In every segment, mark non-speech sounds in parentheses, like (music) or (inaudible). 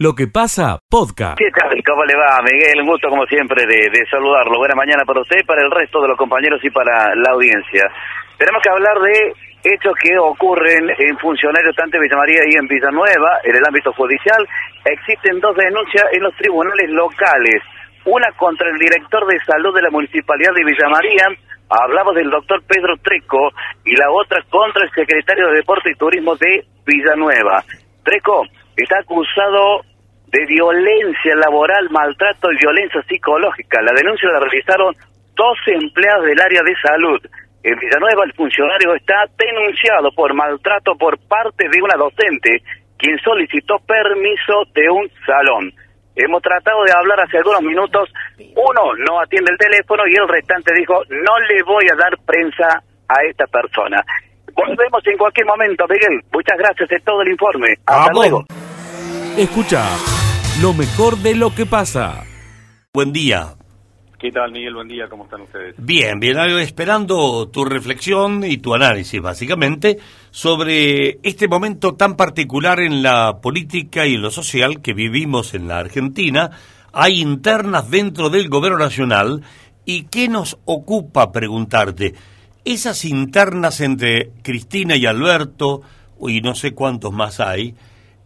Lo que pasa, podcast. ¿Qué tal? ¿Cómo le va, Miguel? Un gusto, como siempre, de, saludarlo. Buena mañana para usted, para el resto de los compañeros y para la audiencia. Tenemos que hablar de hechos que ocurren en funcionarios tanto en Villa María y en Villanueva, en el ámbito judicial. Existen dos denuncias en los tribunales locales. Una contra el director de salud de la municipalidad de Villa María, hablamos del doctor Pedro Treco, y la otra contra el secretario de Deporte y Turismo de Villanueva. Treco está acusado de violencia laboral, maltrato y violencia psicológica. La denuncia la realizaron dos empleados del área de salud. En Villanueva el funcionario está denunciado por maltrato por parte de una docente, quien solicitó permiso de un salón. Hemos tratado de hablar hace algunos minutos, uno no atiende el teléfono y el restante dijo, no le voy a dar prensa a esta persona. Volvemos en cualquier momento, Miguel. Muchas gracias, es todo el informe. Hasta luego. Escucha lo mejor de lo que pasa. Buen día. ¿Qué tal, Miguel? Buen día, ¿cómo están ustedes? Bien, bien, esperando tu reflexión y tu análisis, básicamente, sobre este momento tan particular en la política y en lo social que vivimos en la Argentina. Hay internas dentro del gobierno nacional y ¿qué nos ocupa preguntarte? Esas internas entre Cristina y Alberto, y no sé cuántos más hay,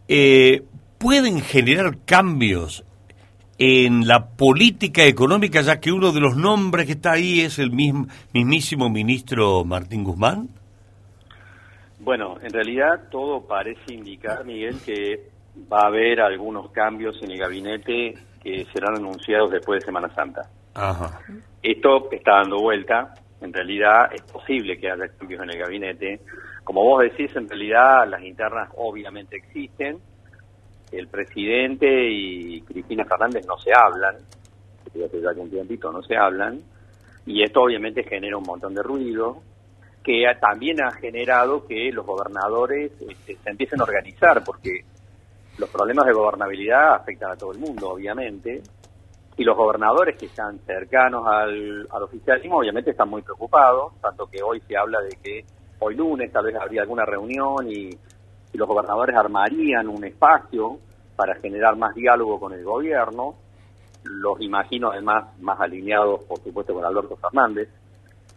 eh, pueden generar cambios en la política económica, ya que uno de los nombres que está ahí es el mismo, mismísimo ministro Martín Guzmán? Bueno, en realidad todo parece indicar, Miguel, que va a haber algunos cambios en el gabinete que serán anunciados después de Semana Santa. Ajá. Esto está dando vuelta. En realidad es posible que haya cambios en el gabinete. Como vos decís, en realidad las internas obviamente existen el presidente y Cristina Fernández no se hablan, que ya un tiempito no se hablan, y esto obviamente genera un montón de ruido, que también ha generado que los gobernadores este, se empiecen a organizar, porque los problemas de gobernabilidad afectan a todo el mundo, obviamente, y los gobernadores que están cercanos al, al oficialismo obviamente están muy preocupados, tanto que hoy se habla de que hoy lunes tal vez habría alguna reunión y y los gobernadores armarían un espacio para generar más diálogo con el gobierno, los imagino además más alineados, por supuesto, con Alberto Fernández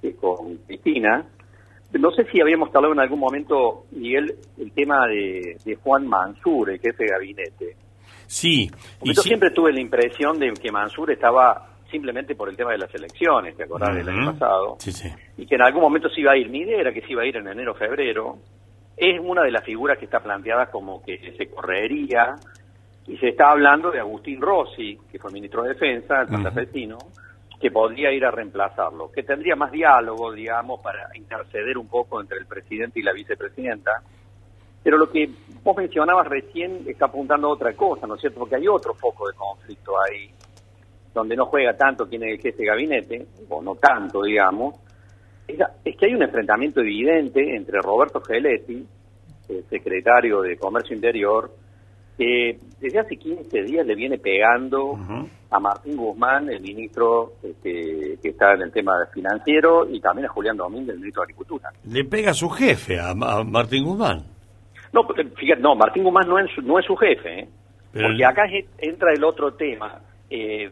que con Cristina. No sé si habíamos hablado en algún momento, Miguel, el tema de, Juan Mansur, el jefe de gabinete. Sí. Y yo siempre tuve la impresión de que Mansur estaba simplemente por el tema de las elecciones, ¿te acordás del año pasado? Sí, sí. Y que en algún momento se iba a ir. Mi idea era que se iba a ir en enero febrero, es una de las figuras que está planteada como que se correría y se está hablando de Agustín Rossi, que fue ministro de Defensa, el santafesino, que podría ir a reemplazarlo, que tendría más diálogo, digamos, para interceder un poco entre el presidente y la vicepresidenta. Pero lo que vos mencionabas recién está apuntando a otra cosa, ¿no es cierto? Porque hay otro foco de conflicto ahí, donde no juega tanto quién es el jefe de gabinete, o no tanto, digamos, es, que hay un enfrentamiento evidente entre Roberto Geletti, el secretario de Comercio Interior, que desde hace 15 días le viene pegando a Martín Guzmán, el ministro este, que está en el tema financiero, y también a Julián Domínguez, el ministro de Agricultura. Le pega a su jefe, a, Martín Guzmán. No, fíjate, no, Martín Guzmán no es, no es su jefe, ¿eh? porque acá entra el otro tema. Eh,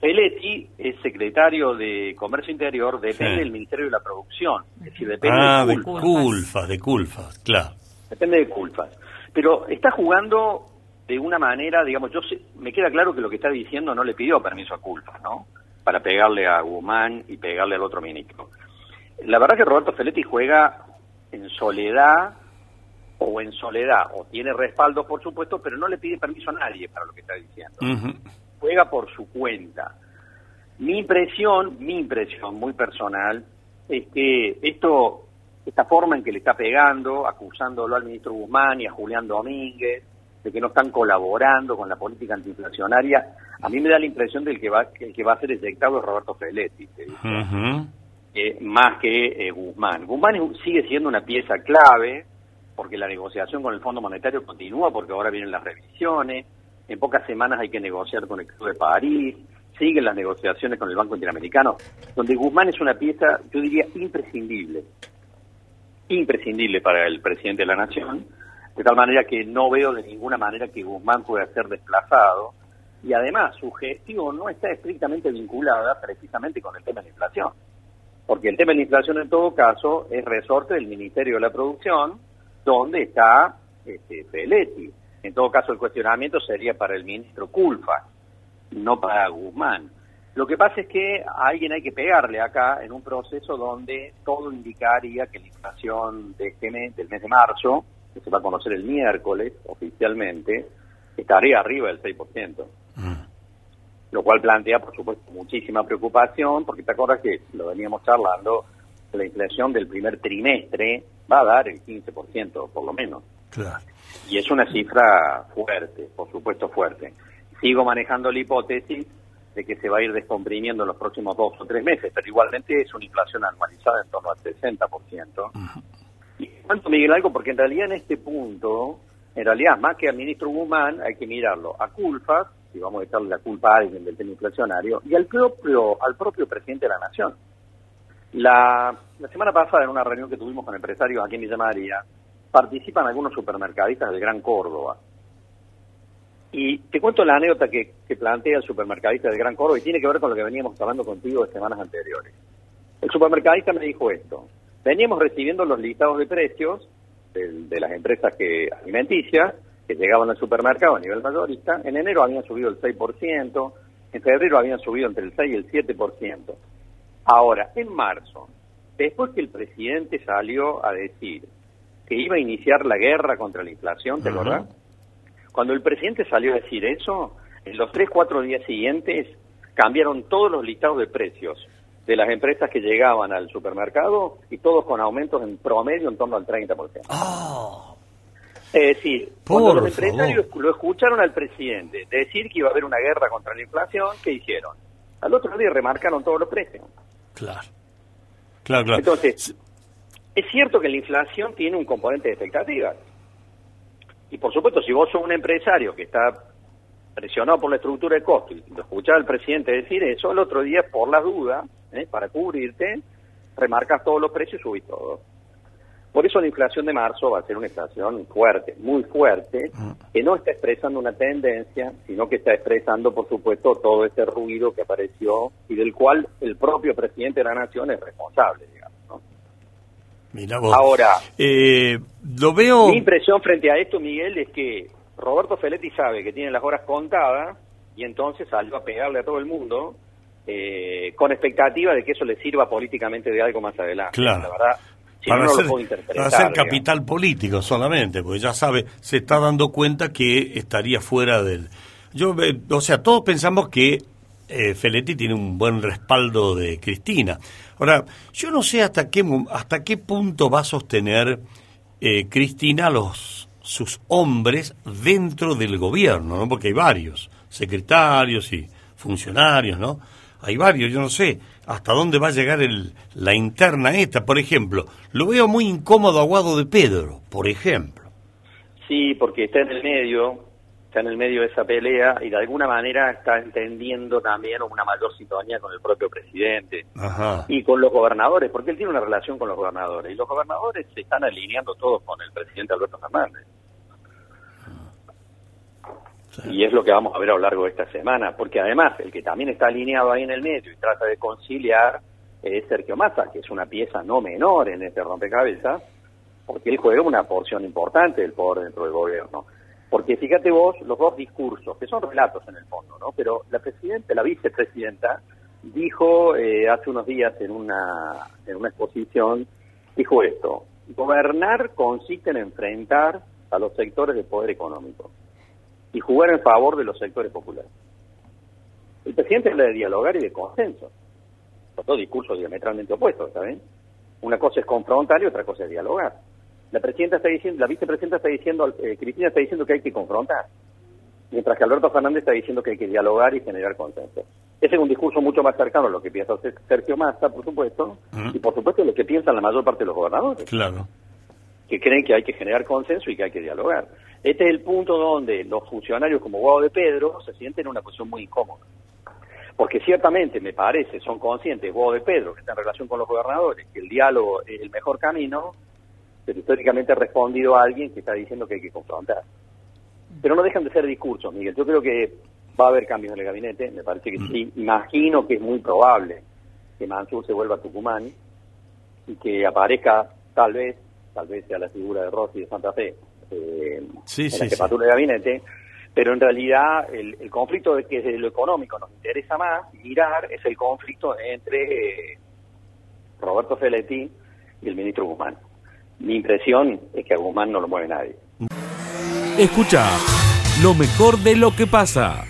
Peletti es secretario de Comercio Interior, depende del Ministerio de la Producción. Es decir, depende ah, de Culfas. de Culfas, claro. Depende de Culfas. Pero está jugando de una manera, digamos, yo me queda claro que lo que está diciendo no le pidió permiso a Culfas, ¿no? Para pegarle a Guzmán y pegarle al otro ministro. La verdad que Roberto Feletti juega en soledad o en soledad, o tiene respaldo, por supuesto, pero no le pide permiso a nadie para lo que está diciendo juega por su cuenta. Mi impresión, mi impresión muy personal, es que esto, esta forma en que le está pegando, acusándolo al ministro Guzmán y a Julián Domínguez, de que no están colaborando con la política antiinflacionaria, a mí me da la impresión de que va, que el que va a ser eyectado es Roberto Feletti, más que eh, Guzmán. Guzmán sigue siendo una pieza clave, porque la negociación con el Fondo Monetario continúa, porque ahora vienen las revisiones, en pocas semanas hay que negociar con el Club de París, siguen las negociaciones con el Banco Interamericano, donde Guzmán es una pieza, yo diría, imprescindible, imprescindible para el presidente de la Nación, De tal manera que no veo de ninguna manera que Guzmán pueda ser desplazado. Y además, su gestión no está estrictamente vinculada precisamente con el tema de la inflación. Porque el tema de la inflación, en todo caso, es resorte del Ministerio de la Producción, donde está este, Feletti. En todo caso, el cuestionamiento sería para el ministro Culfa, no para Guzmán. Lo que pasa es que a alguien hay que pegarle acá en un proceso donde todo indicaría que la inflación de este mes, del mes de marzo, que se va a conocer el miércoles oficialmente, estaría arriba del 6%. Mm. Lo cual plantea, por supuesto, muchísima preocupación, porque te acuerdas que lo veníamos charlando, la inflación del primer trimestre va a dar el 15%, por lo menos. Claro. Y es una cifra fuerte, por supuesto fuerte. Sigo manejando la hipótesis de que se va a ir descomprimiendo en los próximos dos o tres meses, pero igualmente es una inflación anualizada en torno al 60%. Y cuánto, Miguel, algo, porque en realidad en este punto, en realidad más que al ministro Guzmán, hay que mirarlo a culpas, si vamos a echarle la culpa a alguien del tema inflacionario, y al propio, al propio presidente de la Nación. La, la semana pasada, en una reunión que tuvimos con empresarios aquí en Villa María, participan algunos supermercadistas del Gran Córdoba, y te cuento la anécdota que, plantea el supermercadista de Gran Córdoba y tiene que ver con lo que veníamos hablando contigo de semanas anteriores. El supermercadista me dijo esto. Veníamos recibiendo los listados de precios de, las empresas que alimenticias que llegaban al supermercado a nivel mayorista. En enero habían subido el 6%, en febrero habían subido entre el 6 y el 7%. Ahora, en marzo, después que el presidente salió a decir que iba a iniciar la guerra contra la inflación, ¿te acordás? Cuando el presidente salió a decir eso, en los tres, cuatro días siguientes cambiaron todos los listados de precios de las empresas que llegaban al supermercado y todos con aumentos en promedio en torno al 30%. Oh. Es decir, cuando los empresarios lo escucharon al presidente decir que iba a haber una guerra contra la inflación, ¿qué hicieron? Al otro día remarcaron todos los precios. Claro. Claro, claro. Entonces, es cierto que la inflación tiene un componente de expectativas. Y por supuesto, si vos sos un empresario que está presionado por la estructura de costos y lo escuchaba el presidente decir eso, el otro día, por las dudas, ¿eh? para cubrirte, remarcas todos los precios y subís todo. Por eso la inflación de marzo va a ser una inflación fuerte, muy fuerte, mm. que no está expresando una tendencia, sino que está expresando, por supuesto, todo ese ruido que apareció y del cual el propio presidente de la Nación es responsable, digamos. Ahora, eh, lo veo... Mi impresión frente a esto, Miguel, es que Roberto Feletti sabe que tiene las horas contadas y entonces salió a pegarle a todo el mundo eh, con expectativa de que eso le sirva políticamente de algo más adelante. Claro. La verdad, para, hacer, para hacer capital político solamente, porque ya sabe, se está dando cuenta que estaría fuera del... Yo, eh, o sea, todos pensamos que eh, Feletti tiene un buen respaldo de Cristina. Ahora, yo no sé hasta qué, hasta qué punto va a sostener eh, Cristina los sus hombres dentro del gobierno, ¿no? Porque hay varios, secretarios y funcionarios, ¿no? Hay varios, yo no sé hasta dónde va a llegar el, la interna esta, por ejemplo. Lo veo muy incómodo a Guado de Pedro, por ejemplo. Sí, porque está en el medio, está en el medio de esa pelea y de alguna manera está entendiendo también una mayor sintonía con el propio presidente y con los gobernadores, porque él tiene una relación con los gobernadores y los gobernadores se están alineando todos con el presidente Alberto Fernández. Y es lo que vamos a ver a lo largo de esta semana, porque además el que también está alineado ahí en el medio y trata de conciliar es Sergio Massa, que es una pieza no menor en este rompecabezas, porque él juega una porción importante del poder dentro del gobierno. Porque fíjate vos los dos discursos, que son relatos en el fondo, ¿no? Pero la presidenta, la vicepresidenta, dijo eh, hace unos días en una, en una exposición, dijo esto, gobernar consiste en enfrentar a los sectores de poder económico y jugar en favor de los sectores populares. El presidente habla de dialogar y de consenso. Son dos discursos diametralmente opuestos, ¿saben? Una cosa es confrontar y otra cosa es dialogar. La presidenta está diciendo, la vicepresidenta está diciendo, eh, Cristina está diciendo que hay que confrontar, mientras que Alberto Fernández está diciendo que hay que dialogar y generar consenso. Ese es un discurso mucho más cercano a lo que piensa Sergio Massa, por supuesto, y por supuesto lo que piensan la mayor parte de los gobernadores. Claro. Que creen que hay que generar consenso y que hay que dialogar. Este es el punto donde los funcionarios como Guado de Pedro se sienten en una posición muy incómoda. Porque ciertamente, me parece, son conscientes, Guado de Pedro, que está en relación con los gobernadores, que el diálogo es el mejor camino, pero históricamente ha respondido a alguien que está diciendo que hay que confrontar. Pero no dejan de ser discursos, Miguel. Yo creo que va a haber cambios en el gabinete, me parece que sí. Imagino que es muy probable que Mansur se vuelva a Tucumán y que aparezca, tal vez, tal vez sea la figura de Rossi de Santa Fe eh, Sí, en sí, la sí. jefatura de gabinete, pero en realidad el, el conflicto de que desde lo económico nos interesa más mirar es el conflicto entre eh, Roberto Feletti y el ministro Guzmán. Mi impresión es que a Guzmán no lo mueve nadie. Escucha lo mejor de lo que pasa.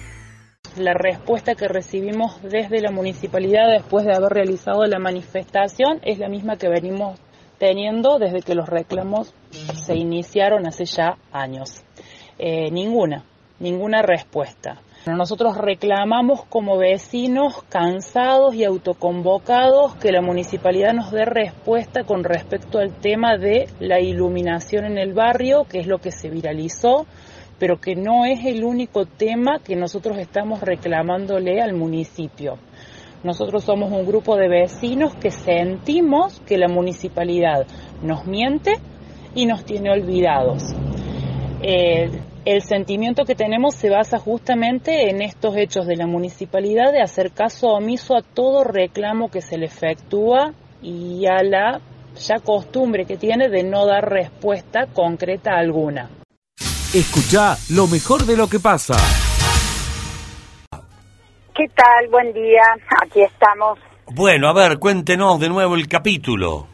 La respuesta que recibimos desde la municipalidad después de haber realizado la manifestación es la misma que venimos teniendo desde que los reclamos se iniciaron hace ya años. Eh, ninguna, ninguna respuesta. Nosotros reclamamos como vecinos cansados y autoconvocados que la municipalidad nos dé respuesta con respecto al tema de la iluminación en el barrio, que es lo que se viralizó, pero que no es el único tema que nosotros estamos reclamándole al municipio. Nosotros somos un grupo de vecinos que sentimos que la municipalidad nos miente y nos tiene olvidados. Eh, el sentimiento que tenemos se basa justamente en estos hechos de la municipalidad de hacer caso omiso a todo reclamo que se le efectúa y a la ya costumbre que tiene de no dar respuesta concreta alguna. Escucha lo mejor de lo que pasa. ¿Qué tal? Buen día. Aquí estamos. Bueno, a ver, cuéntenos de nuevo el capítulo.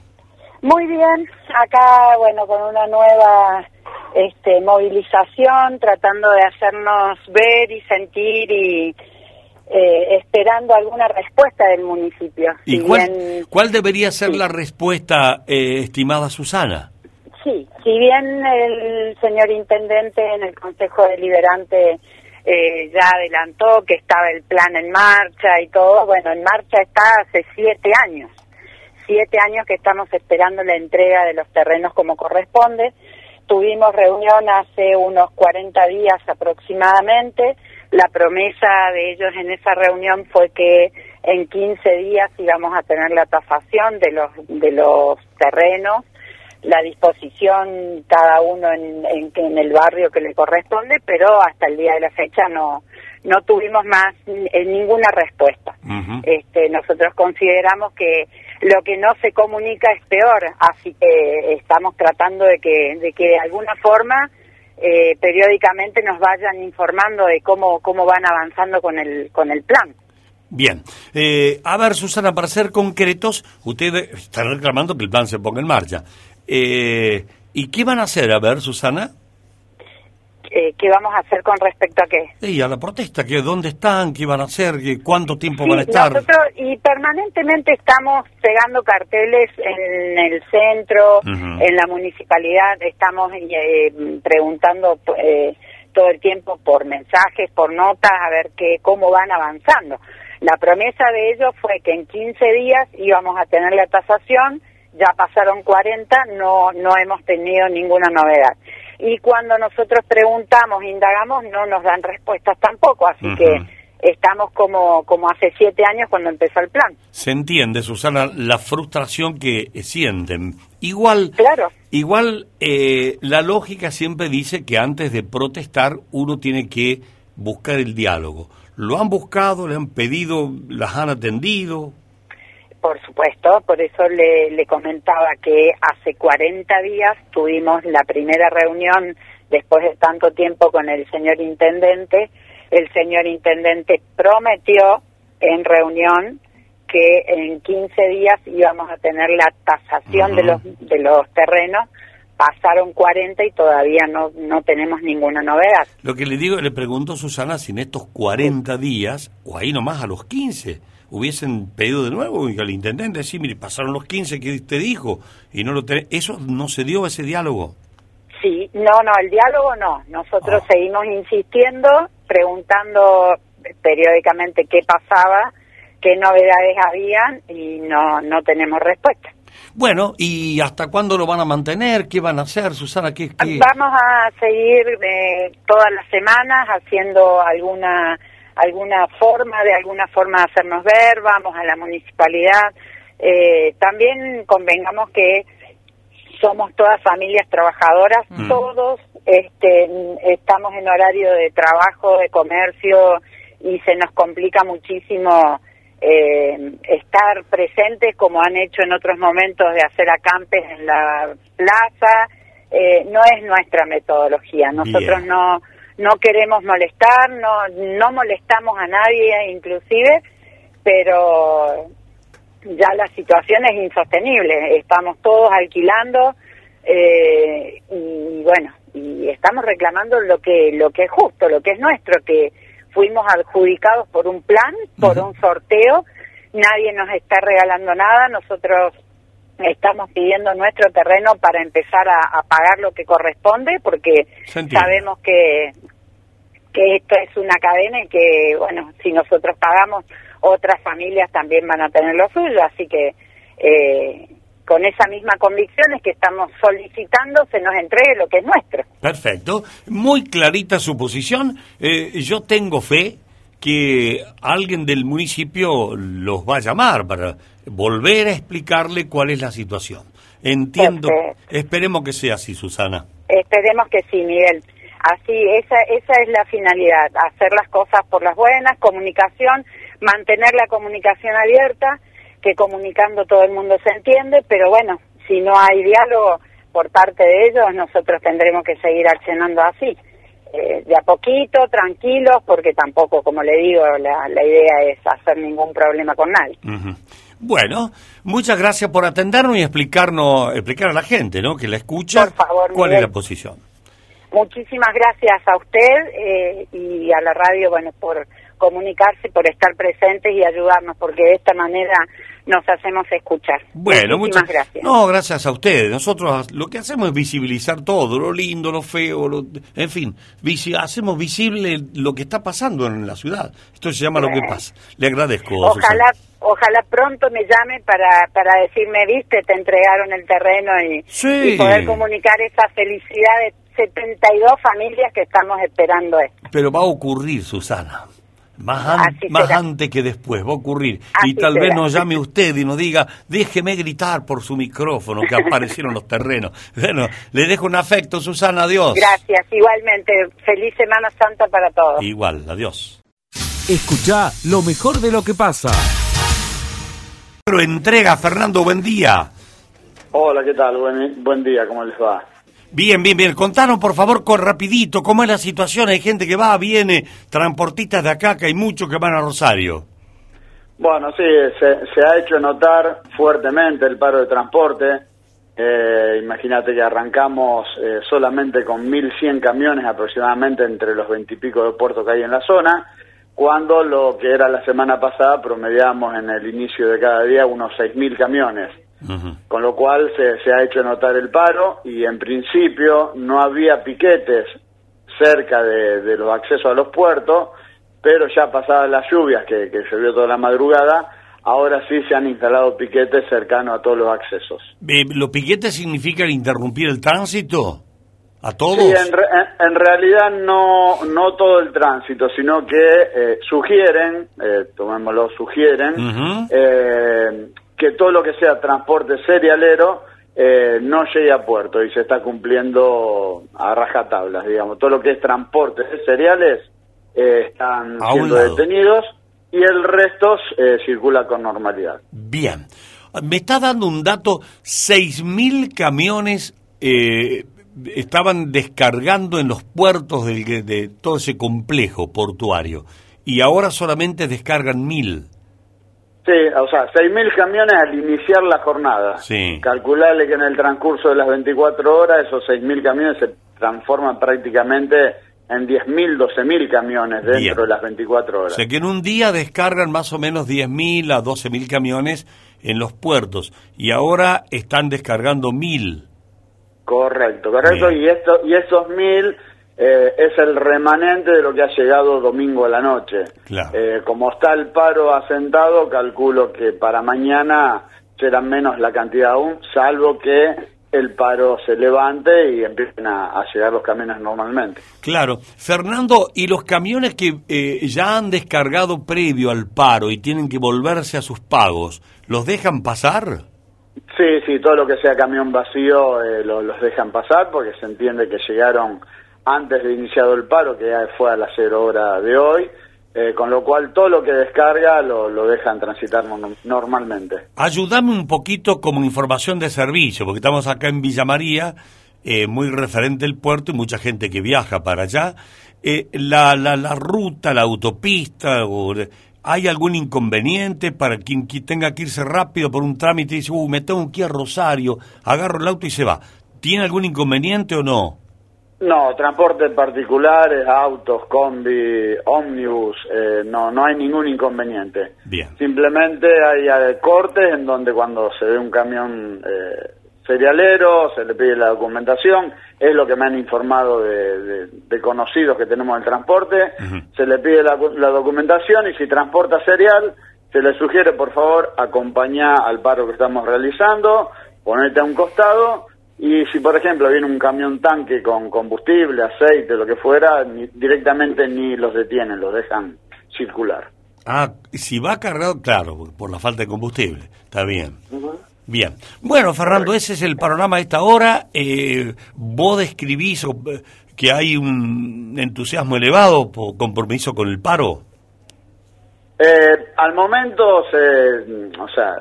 Muy bien. Acá, bueno, con una nueva este, movilización, tratando de hacernos ver y sentir y eh, esperando alguna respuesta del municipio. ¿Y Si cuál, bien- cuál debería ser sí. la respuesta, eh, estimada Susana? Sí, si bien el señor intendente en el Consejo Deliberante eh, ya adelantó que estaba el plan en marcha y todo, bueno, en marcha está hace siete años. Siete años que estamos esperando la entrega de los terrenos como corresponde. Tuvimos reunión hace unos 40 días aproximadamente. La promesa de ellos en esa reunión fue que en 15 días íbamos a tener la tasación de los, de los terrenos la disposición cada uno en, en, en el barrio que le corresponde, pero hasta el día de la fecha no no tuvimos más eh, ninguna respuesta. Este, nosotros consideramos que lo que no se comunica es peor, así que estamos tratando de que de que de alguna forma eh, periódicamente nos vayan informando de cómo cómo van avanzando con el con el plan. Bien. Eh, a ver, Susana, para ser concretos, ustedes están reclamando que el plan se ponga en marcha. Eh, ¿Y qué van a hacer? A ver, Susana. Eh, ¿Qué vamos a hacer con respecto a qué? Y a la protesta, que ¿dónde están? ¿Qué van a hacer? ¿Qué, ¿Cuánto tiempo van a estar? Nosotros y permanentemente estamos pegando carteles en el centro, en la municipalidad, estamos eh, preguntando eh, todo el tiempo por mensajes, por notas, a ver qué, cómo van avanzando. La promesa de ellos fue que en 15 días íbamos a tener la tasación, ya pasaron 40, no, no hemos tenido ninguna novedad. Y cuando nosotros preguntamos, indagamos, no nos dan respuestas tampoco, así que estamos como, como hace siete años cuando empezó el plan. Se entiende, Susana, la frustración que sienten. Igual, Claro. igual eh, la lógica siempre dice que antes de protestar uno tiene que buscar el diálogo. ¿Lo han buscado? ¿Le han pedido? ¿Las han atendido? Por supuesto, por eso le, le comentaba que hace 40 días tuvimos la primera reunión después de tanto tiempo con el señor intendente. El señor intendente prometió en reunión que en 15 días íbamos a tener la tasación de los de los terrenos. Pasaron 40 y todavía no no tenemos ninguna novedad. Lo que le digo, le pregunto, Susana, si en estos 40 días, o ahí nomás a los 15, hubiesen pedido de nuevo y al intendente, sí, mire, pasaron los 15 que usted dijo, y no lo tenés. ¿Eso no se dio ese diálogo? Sí, no, no, el diálogo no. Nosotros Ah. seguimos insistiendo, preguntando periódicamente qué pasaba, qué novedades habían y no, no tenemos respuesta. Bueno, ¿y hasta cuándo lo van a mantener? ¿Qué van a hacer, Susana? ¿Qué, qué? Vamos a seguir eh, todas las semanas haciendo alguna alguna forma, de alguna forma de hacernos ver, vamos a la municipalidad. Eh, también convengamos que somos todas familias trabajadoras, Mm. todos este, estamos en horario de trabajo, de comercio y se nos complica muchísimo eh, estar presentes como han hecho en otros momentos de hacer acampes en la plaza. Eh, no es nuestra metodología. Nosotros no no queremos molestar, no no molestamos a nadie, inclusive, pero ya la situación es insostenible. Estamos todos alquilando eh, y bueno, y estamos reclamando lo que lo que es justo, lo que es nuestro, que fuimos adjudicados por un plan, por un sorteo. Nadie nos está regalando nada. Nosotros estamos pidiendo nuestro terreno para empezar a, a pagar lo que corresponde, porque sabemos que que esto es una cadena y que, bueno, si nosotros pagamos, otras familias también van a tener lo suyo, así que eh, con esa misma convicción es que estamos solicitando se nos entregue lo que es nuestro. Perfecto. Muy clarita su posición. Eh, yo tengo fe que alguien del municipio los va a llamar para volver a explicarle cuál es la situación. Entiendo. Perfecto. Esperemos que sea así, Susana. Esperemos que sí, Miguel. Así, esa, esa es la finalidad, hacer las cosas por las buenas, comunicación, mantener la comunicación abierta, que comunicando todo el mundo se entiende, pero bueno, si no hay diálogo por parte de ellos, nosotros tendremos que seguir accionando así, eh, de a poquito, tranquilos, porque tampoco, como le digo, la, la idea es hacer ningún problema con nadie. Ujú. Bueno, muchas gracias por atendernos y explicarnos, explicar a la gente, ¿no? Que la escucha, Por favor, cuál Miguel. es la posición. Muchísimas gracias a usted eh, y a la radio, bueno, por comunicarse, por estar presentes y ayudarnos, porque de esta manera nos hacemos escuchar. Bueno, Muchísimas muchas gracias. No, gracias a ustedes. Nosotros lo que hacemos es visibilizar todo, lo lindo, lo feo, lo- en fin, visi- hacemos visible lo que está pasando en la ciudad. Esto se llama lo que pasa. Le agradezco. Ojalá, Susana. ojalá pronto me llame para, para decirme, viste, te entregaron el terreno y, Sí. y poder comunicar esa felicidad de 72 familias que estamos esperando esto. Pero va a ocurrir, Susana. Más, an- antes que después, va a ocurrir. Así y tal vez nos llame usted y nos diga, déjeme gritar por su micrófono que aparecieron los terrenos. (laughs) Bueno, le dejo un afecto, Susana, adiós. Gracias, igualmente. Feliz Semana Santa para todos. Igual, adiós. Escucha lo mejor de lo que pasa. Pero entrega, Fernando, buen día. Hola, ¿qué tal? Buen, buen día, ¿cómo les va? Bien, bien, bien. Contanos, por favor, con rapidito, cómo es la situación. Hay gente que va, viene, transportistas de acá, que hay muchos que van a Rosario. Bueno, sí, se, se ha hecho notar fuertemente el paro de transporte. Eh, Imagínate que arrancamos eh, solamente con 1.100 camiones aproximadamente entre los 20 y pico de puertos que hay en la zona, cuando lo que era la semana pasada promediamos en el inicio de cada día unos 6.000 camiones. Con lo cual se, se ha hecho notar el paro y en principio no había piquetes cerca de, de los accesos a los puertos, pero ya pasadas las lluvias que, que llovió toda la madrugada, ahora sí se han instalado piquetes cercanos a todos los accesos. Eh, ¿Los piquetes significan interrumpir el tránsito? ¿A todos? Sí, en, re- en- en realidad no, no todo el tránsito, sino que eh, sugieren, eh, tomémoslo, sugieren, eh, que todo lo que sea transporte serialero eh, no llegue a puerto y se está cumpliendo a rajatablas, digamos. Todo lo que es transporte de cereales eh, están siendo lado. detenidos y el resto eh, circula con normalidad. Bien. Me está dando un dato, 6.000 camiones eh, estaban descargando en los puertos del- de todo ese complejo portuario y ahora solamente descargan 1.000. Sí, o sea, 6.000 camiones al iniciar la jornada. Sí. Calcularle que en el transcurso de las 24 horas esos 6.000 camiones se transforman prácticamente en 10.000, 12.000 camiones dentro Bien. de las 24 O horas. sea que en un día descargan más o menos 10.000 a 12.000 camiones en los puertos y ahora están descargando 1.000. Correcto, correcto. Bien. Y, esto, y esos 1.000 eh, es el remanente de lo que ha llegado domingo a la noche. Claro. Eh, como está el paro asentado, calculo que para mañana será menos la cantidad aún, salvo que el paro se levante y empiecen a, a llegar los camiones normalmente. Claro. Fernando, ¿y los camiones que eh, ya han descargado previo al paro y tienen que volverse a sus pagos, los dejan pasar? Sí, sí, todo lo que sea camión vacío eh, lo- los dejan pasar porque se entiende que llegaron antes de iniciado el paro, que ya fue a las cero hora de hoy, eh, con lo cual todo lo que descarga lo, lo dejan transitar no- normalmente. Ayúdame un poquito como información de servicio, porque estamos acá en Villa María, eh, muy referente el puerto y mucha gente que viaja para allá. Eh, la, la, la ruta, la autopista, o, ¿hay algún inconveniente para quien, quien tenga que irse rápido por un trámite y dice, uh, me tengo que ir a Rosario, agarro el auto y se va? ¿Tiene algún inconveniente o no? No, transportes particulares, autos, combi, ómnibus, eh, no, no hay ningún inconveniente. Bien. Simplemente hay eh, cortes en donde cuando se ve un camión eh, serialero, se le pide la documentación, es lo que me han informado de, de- de conocidos que tenemos en el transporte, se le pide la, la documentación y si transporta serial, se le sugiere por favor acompañar al paro que estamos realizando, ponerte a un costado y si por ejemplo viene un camión tanque con combustible, aceite, lo que fuera, ni- directamente ni los detienen, los dejan circular. Ah, si va cargado, claro, por la falta de combustible. Está bien. Bien. Bueno, Fernando, ese es el panorama de esta hora. Eh, vos describís eh, que hay un entusiasmo elevado por compromiso con el paro. Eh, al momento se, o sea,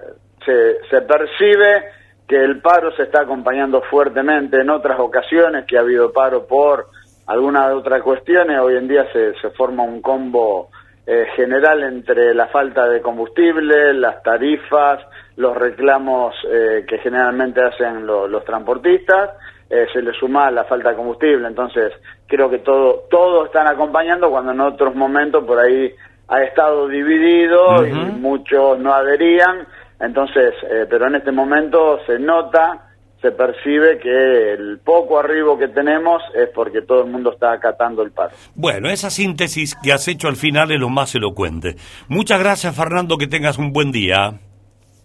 se, se percibe que el paro se está acompañando fuertemente en otras ocasiones que ha habido paro por alguna de otras cuestiones. Hoy en día se, se forma un combo eh, general entre la falta de combustible, las tarifas, los reclamos eh, que generalmente hacen lo- los transportistas. eh, se le suma la falta de combustible, entonces creo que todo todos están acompañando cuando en otros momentos por ahí ha estado dividido y muchos no adherían, entonces, eh, pero en este momento se nota, se percibe que el poco arribo que tenemos es porque todo el mundo está acatando el paro. Bueno, esa síntesis que has hecho al final es lo más elocuente. Muchas gracias, Fernando, que tengas un buen día.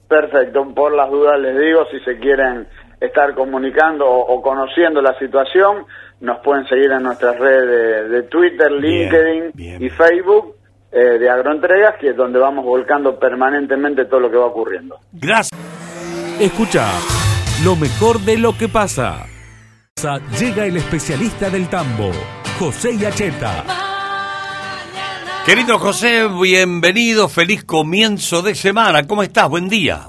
Perfecto, por las dudas les digo, si se quieren estar comunicando o, o conociendo la situación, nos pueden seguir en nuestras redes de, de Twitter, Bien, LinkedIn bien. y Facebook eh, de Agroentregas, que es donde vamos volcando permanentemente todo lo que va ocurriendo. Gracias. Escucha lo mejor de lo que pasa. Llega el especialista del tambo, José Yacheta. Querido José, bienvenido, feliz comienzo de semana. ¿Cómo estás? Buen día.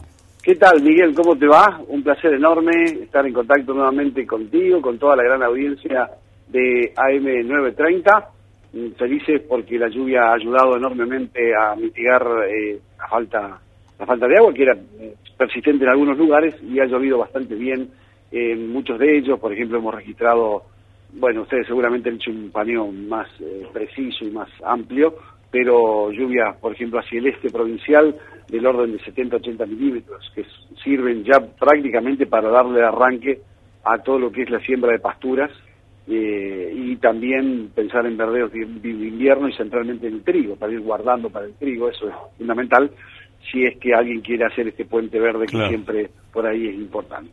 ¿Qué tal, Miguel? ¿Cómo te va? Un placer enorme estar en contacto nuevamente contigo, con toda la gran audiencia de AM930. Mm, Felices porque la lluvia ha ayudado enormemente a mitigar eh, la falta la falta de agua, que era eh, persistente en algunos lugares, y ha llovido bastante bien en muchos de ellos. Por ejemplo, hemos registrado, bueno, ustedes seguramente han hecho un paneo más eh, preciso y más amplio, pero lluvias, por ejemplo, hacia el este provincial del orden de 70-80 milímetros, que sirven ya prácticamente para darle arranque a todo lo que es la siembra de pasturas eh, y también pensar en verdeos de, de invierno y centralmente en el trigo, para ir guardando para el trigo, eso es fundamental, si es que alguien quiere hacer este puente verde que siempre por ahí es importante.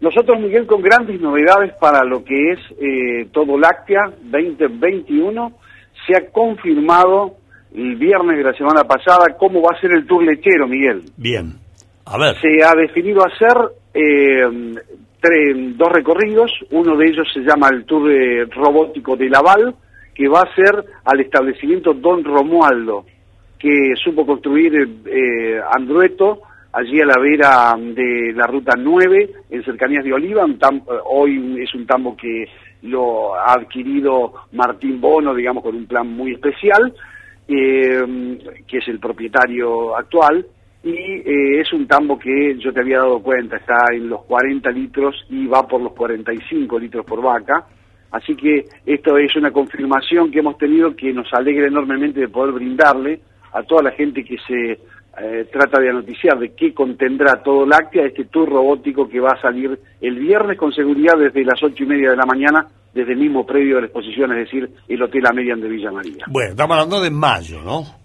Nosotros, Miguel, con grandes novedades para lo que es eh, todo Láctea 2021, se ha confirmado el viernes de la semana pasada cómo va a ser el tour lechero, Miguel. Bien. A ver. Se ha definido hacer eh, tres- dos recorridos, uno de ellos se llama el tour eh, robótico de Laval, que va a ser al establecimiento Don Romualdo, que supo construir eh, Andrueto, allí a la vera de la ruta 9, en cercanías de Oliva, eh, hoy es un tambo que lo ha adquirido Martín Bono, digamos, con un plan muy especial, eh, que es el propietario actual, y eh, es un tambo que yo te había dado cuenta, está en los 40 litros y va por los 45 litros por vaca, así que esto es una confirmación que hemos tenido que nos alegra enormemente de poder brindarle a toda la gente que se eh, trata de anoticiar de qué contendrá todo láctea este tour robótico que va a salir el viernes con seguridad desde las ocho y media de la mañana desde el mismo predio de la exposición, es decir, el Hotel Amerian de Villa María. Bueno, estamos hablando de mayo, ¿no?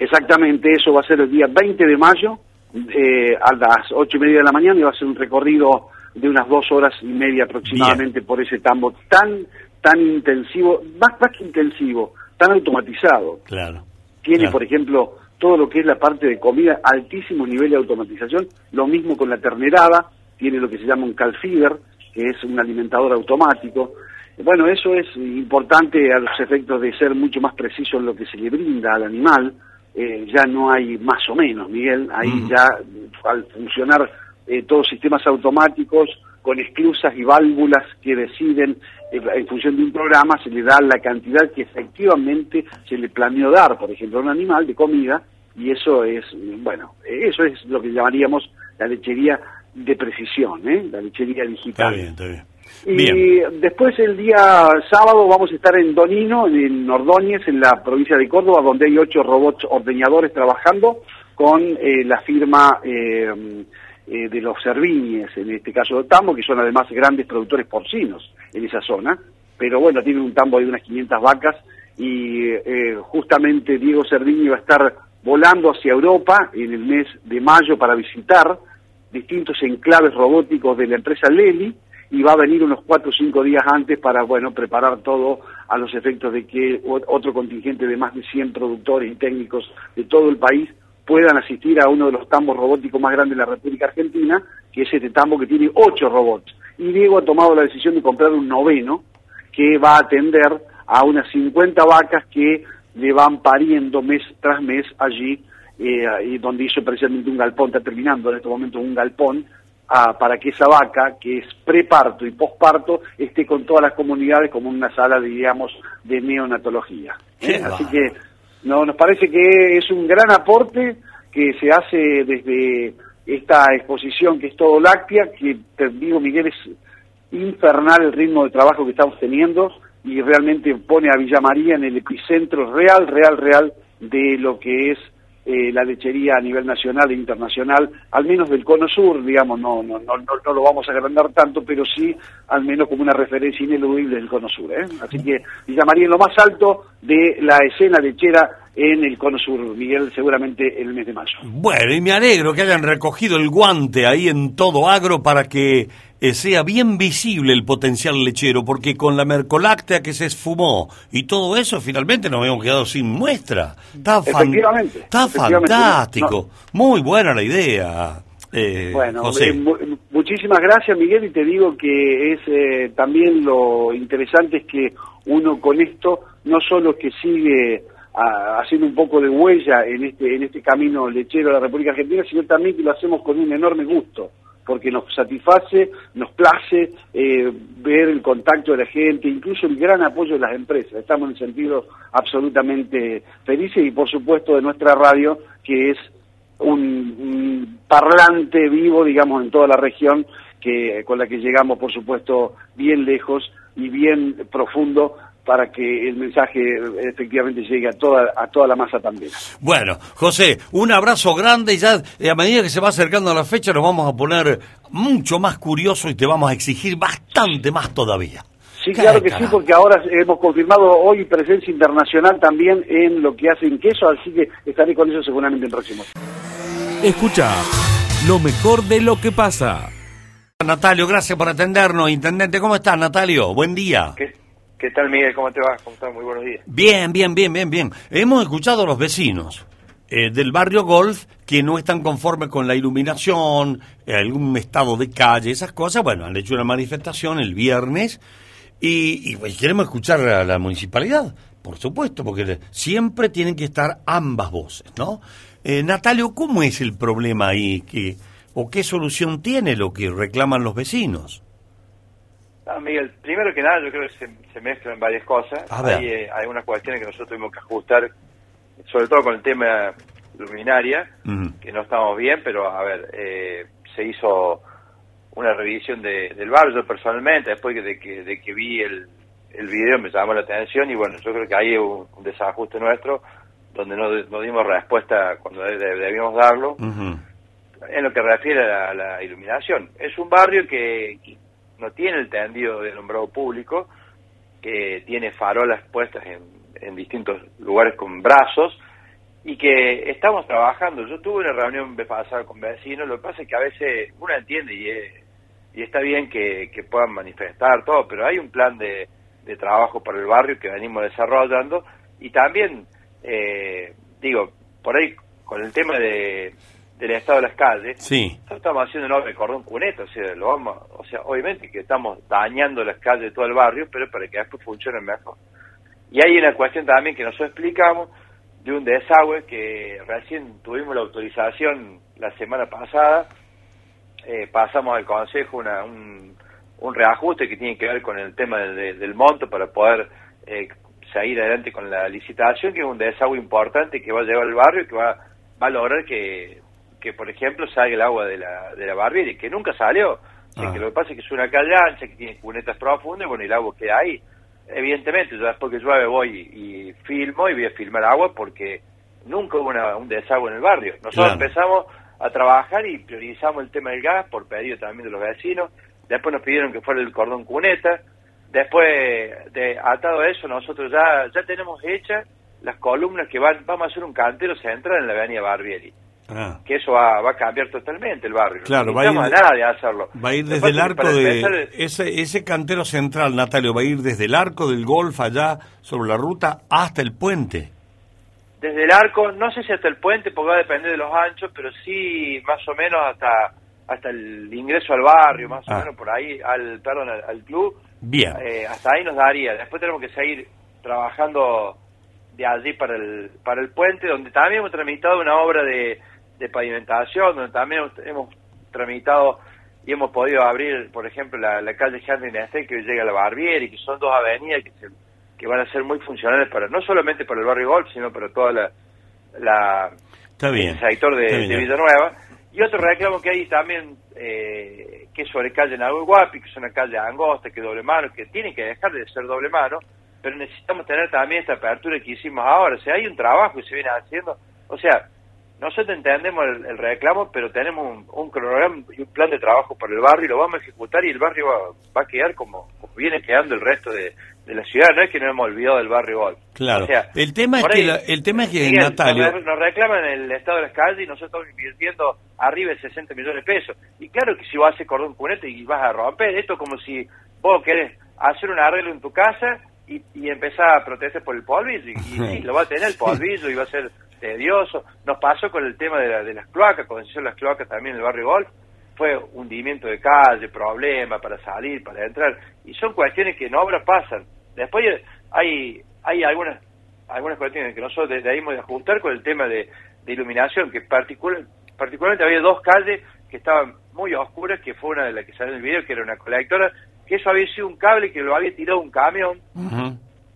Exactamente, eso va a ser el día 20 de mayo eh, a las ocho y media de la mañana y va a ser un recorrido de unas dos horas y media aproximadamente por ese tambo tan tan intensivo, más, más que intensivo, tan automatizado. Claro. Tiene, Claro. por ejemplo, todo lo que es la parte de comida, altísimo nivel de automatización, lo mismo con la ternerada, tiene lo que se llama un calfiber, que es un alimentador automático. Bueno, eso es importante a los efectos de ser mucho más preciso en lo que se le brinda al animal. Eh, ya no hay más o menos, Miguel, ahí ya al funcionar eh, todos sistemas automáticos con esclusas y válvulas que deciden eh, en función de un programa, se le da la cantidad que efectivamente se le planeó dar, por ejemplo, a un animal de comida, y eso es, bueno, eso es lo que llamaríamos la lechería de precisión, ¿eh? la lechería digital. Está bien, está bien. Y después el día sábado vamos a estar en Donino, en Ordóñez, en la provincia de Córdoba, donde hay ocho robots ordeñadores trabajando con eh, la firma eh, eh, de los Cerviñes, en este caso de Tambo, que son además grandes productores porcinos en esa zona, pero bueno, tienen un tambo de unas 500 vacas y eh, justamente Diego Cerviñi va a estar volando hacia Europa en el mes de mayo para visitar distintos enclaves robóticos de la empresa Leli y va a venir unos cuatro o cinco días antes para, bueno, preparar todo a los efectos de que otro contingente de más de 100 productores y técnicos de todo el país puedan asistir a uno de los tambos robóticos más grandes de la República Argentina, que es este tambo que tiene ocho robots. Y Diego ha tomado la decisión de comprar un noveno que va a atender a unas 50 vacas que le van pariendo mes tras mes allí, eh, donde hizo precisamente un galpón, está terminando en este momento un galpón, ah, para que esa vaca, que es preparto y posparto, esté con todas las comunidades como una sala, diríamos, de neonatología. ¿eh? Así que no, nos parece que es un gran aporte que se hace desde esta exposición que es todo láctea, que te digo Miguel es infernal el ritmo de trabajo que estamos teniendo y realmente pone a Villa María en el epicentro real, real, real de lo que es eh, la lechería a nivel nacional e internacional, al menos del cono sur, digamos, no, no, no, no, lo vamos a agrandar tanto, pero sí al menos como una referencia ineludible del cono sur. ¿eh? Así que Villa María en lo más alto de la escena lechera en el cono sur, Miguel, seguramente en el mes de mayo. Bueno, y me alegro que hayan recogido el guante ahí en todo agro para que eh, sea bien visible el potencial lechero, porque con la mercoláctea que se esfumó y todo eso, finalmente nos hemos quedado sin muestra. Está, está fantástico. Muy buena la idea. Eh, bueno, eh, muchísimas gracias Miguel y te digo que es eh, también lo interesante es que uno con esto no solo que sigue haciendo un poco de huella en este, en este camino lechero de la República Argentina, sino también que lo hacemos con un enorme gusto, porque nos satisface, nos place eh, ver el contacto de la gente, incluso el gran apoyo de las empresas. Estamos en sentido absolutamente felices y por supuesto de nuestra radio, que es un, parlante vivo, digamos, en toda la región, que con la que llegamos, por supuesto, bien lejos y bien profundo para que el mensaje efectivamente llegue a toda, a toda la masa también. Bueno, José, un abrazo grande y ya eh, a medida que se va acercando a la fecha nos vamos a poner mucho más curiosos y te vamos a exigir bastante más todavía. Sí, claro que sí, porque ahora hemos confirmado hoy presencia internacional también en lo que hacen queso, así que estaré con eso seguramente en próximo. Escucha lo mejor de lo que pasa. Natalio, gracias por atendernos. Intendente, ¿cómo estás, Natalio? Buen día. ¿Qué tal, Miguel? ¿Cómo te va? ¿Cómo estás? Muy buenos días. Bien, bien, bien, bien, bien. Hemos escuchado a los vecinos eh, del barrio Golf que no están conformes con la iluminación, algún estado de calle, esas cosas. Bueno, han hecho una manifestación el viernes y, pues, queremos escuchar a la municipalidad, por supuesto, porque siempre tienen que estar ambas voces, ¿no? Eh, Natalio, ¿cómo es el problema ahí? ¿Qué, ¿O qué solución tiene lo que reclaman los vecinos? Ah, Miguel, primero que nada yo creo que se, se mezclan varias cosas. Hay, eh, hay unas cuestiones que nosotros tuvimos que ajustar, sobre todo con el tema luminaria, que no estamos bien, pero a ver, eh, se hizo una revisión del barrio. Yo personalmente, después de que, de que vi el, el video me llamó la atención y bueno, yo creo que ahí hubo un desajuste nuestro donde no, dimos respuesta cuando debíamos darlo. En lo que refiere a la, iluminación, es un barrio que, no tiene el tendido de alumbrado público, que tiene farolas puestas en, en distintos lugares con brazos y que estamos trabajando. Yo tuve una reunión pasada con vecinos, lo que pasa es que a veces uno entiende y, y está bien que, que, puedan manifestar todo, pero hay un plan de, de trabajo para el barrio que venimos desarrollando y también, eh, digo, por ahí con el tema de, del estado de las calles, sí. nosotros estamos haciendo un obra de cordón cuneta, o sea, lo vamos, o sea, obviamente que estamos dañando las calles de todo el barrio, pero para que después funcionen mejor. Y hay una cuestión también que nosotros explicamos de un desagüe que recién tuvimos la autorización la semana pasada, eh, pasamos al Consejo una, un, un, reajuste que tiene que ver con el tema del monto para poder eh, seguir adelante con la licitación, que es un desagüe importante que va a llevar al barrio y que va, va a lograr que, que, por ejemplo, salga el agua de la, de la y que nunca salió. Ah. que lo que pasa es que es una calle ancha, que tiene cunetas profundas, y bueno, el agua queda ahí. Evidentemente, yo después que llueve voy y filmo y voy a filmar agua porque nunca hubo un desagüe en el barrio. Nosotros empezamos a trabajar y priorizamos el tema del gas por pedido también de los vecinos. Después nos pidieron que fuera el cordón cuneta. Después de atado a eso, nosotros ya ya tenemos hechas las columnas que van, vamos a hacer un cantero central en la avenida Barbieri. Ah. Que eso va, va, a cambiar totalmente el barrio. Claro, va a, ir, hacerlo. Va a ir desde el arco de... Ese, ese cantero central, Natalio, va a ir desde el arco del golf allá sobre la ruta hasta el puente. Desde el arco, no sé si hasta el puente, porque va a depender de los anchos, pero sí más o menos hasta hasta el ingreso al barrio, más o ah. menos por ahí, al perdón, al, club. Bien. Eh, hasta ahí nos daría. Después tenemos que seguir trabajando de allí para el para el puente, donde también hemos tramitado una obra de de pavimentación, donde también hemos tramitado y hemos podido abrir, por ejemplo, la, calle Henry Nesté que llega a la Barbieri, que son dos avenidas que, que van a ser muy funcionales para no solamente para el barrio Golf, sino para toda la, la el sector de, Villanueva. Y otro reclamo que hay también, eh, que es sobre calle Guapi, que es una calle angosta, que doble mano, que tiene que dejar de ser doble mano, pero necesitamos tener también esta apertura que hicimos ahora. O sea, hay un trabajo que se viene haciendo. O sea, nosotros entendemos el, reclamo, pero tenemos un, cronograma y un plan de trabajo para el barrio y lo vamos a ejecutar y el barrio va, a quedar como, viene quedando el resto de, la ciudad. No es que nos hemos olvidado del barrio hoy. Claro. el tema es que, el tema es que Natalia... Nos, reclaman el estado de las calles y nosotros estamos invirtiendo arriba de 60 millones de pesos. Y claro que si vas a hacer cordón cunete y vas a romper esto como si vos querés hacer un arreglo en tu casa y, y empezar a protestar por el polvillo. Y, y (laughs) lo va a tener el polvillo y va a ser tedioso. Nos pasó con el tema de, de las cloacas, cuando se hicieron las cloacas también en el barrio Golf, fue hundimiento de calle, problema para salir, para entrar, y son cuestiones que en obra pasan. Después hay hay algunas algunas cuestiones que nosotros debimos de ajustar con el tema de, iluminación, que particular, particularmente había dos calles que estaban muy oscuras, que fue una de las que salió en el video, que era una colectora, que eso había sido un cable que lo había tirado un camión,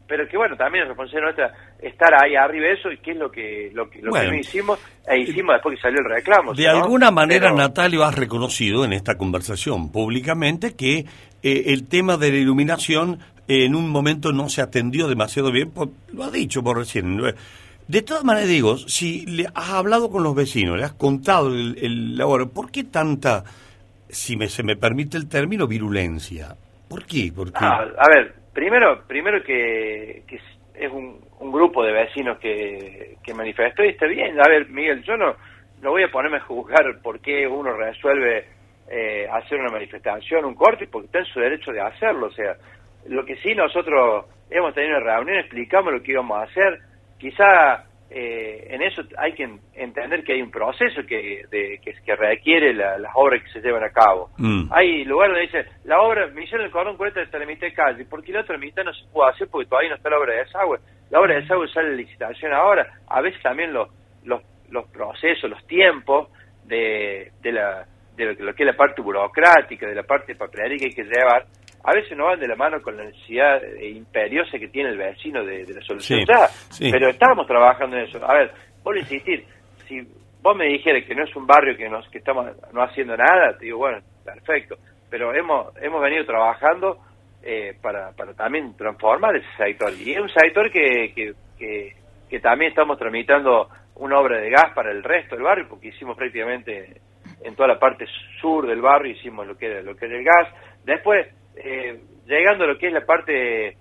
pero que bueno, también es responsabilidad nuestra estar ahí arriba de eso y qué es lo que lo que, lo que hicimos e hicimos después que salió el reclamo. De alguna manera, Natalio, has reconocido en esta conversación públicamente que eh, el tema de la iluminación en un momento no se atendió demasiado bien, lo ha dicho por recién. De todas maneras digo, si le has hablado con los vecinos, le has contado el, el ahora, ¿por qué tanta, si me, se me permite el término, virulencia? ¿Por qué? Porque... Ah, a ver, primero, primero que, que es un, un, grupo de vecinos que, que manifestó y está bien. A ver, Miguel, yo no, no voy a ponerme a juzgar por qué uno resuelve eh, hacer una manifestación, un corte, porque está en su derecho de hacerlo. O sea, lo que sí nosotros hemos tenido una reunión, explicamos lo que íbamos a hacer. Quizá eh, en eso hay que entender que hay un proceso que, de, que, requiere las obras que se llevan a cabo. Mm. Hay lugares donde dice, la obra, me hicieron el cordón 40 de la mitad de calle, porque la otra mitad no se puede hacer porque todavía no está la obra de desagüe. La obra de desagüe sale de licitación ahora, a veces también los, los, los procesos, los tiempos de, de, la, de lo que es la parte burocrática, de la parte papelería que hay que llevar, a veces no van de la mano con la necesidad eh, imperiosa que tiene el vecino de, la solución pero estábamos trabajando en eso. A ver, vuelvo a insistir, si vos me dijeras que no es un barrio que nos que estamos no haciendo nada, te digo, bueno, perfecto, pero hemos hemos venido trabajando eh, para, para también transformar ese sector. Y es un sector que, que, que, que también estamos tramitando una obra de gas para el resto del barrio, porque hicimos prácticamente en toda la parte sur del barrio, hicimos lo que era, lo que era el gas. Después, eh, llegando a lo que es la parte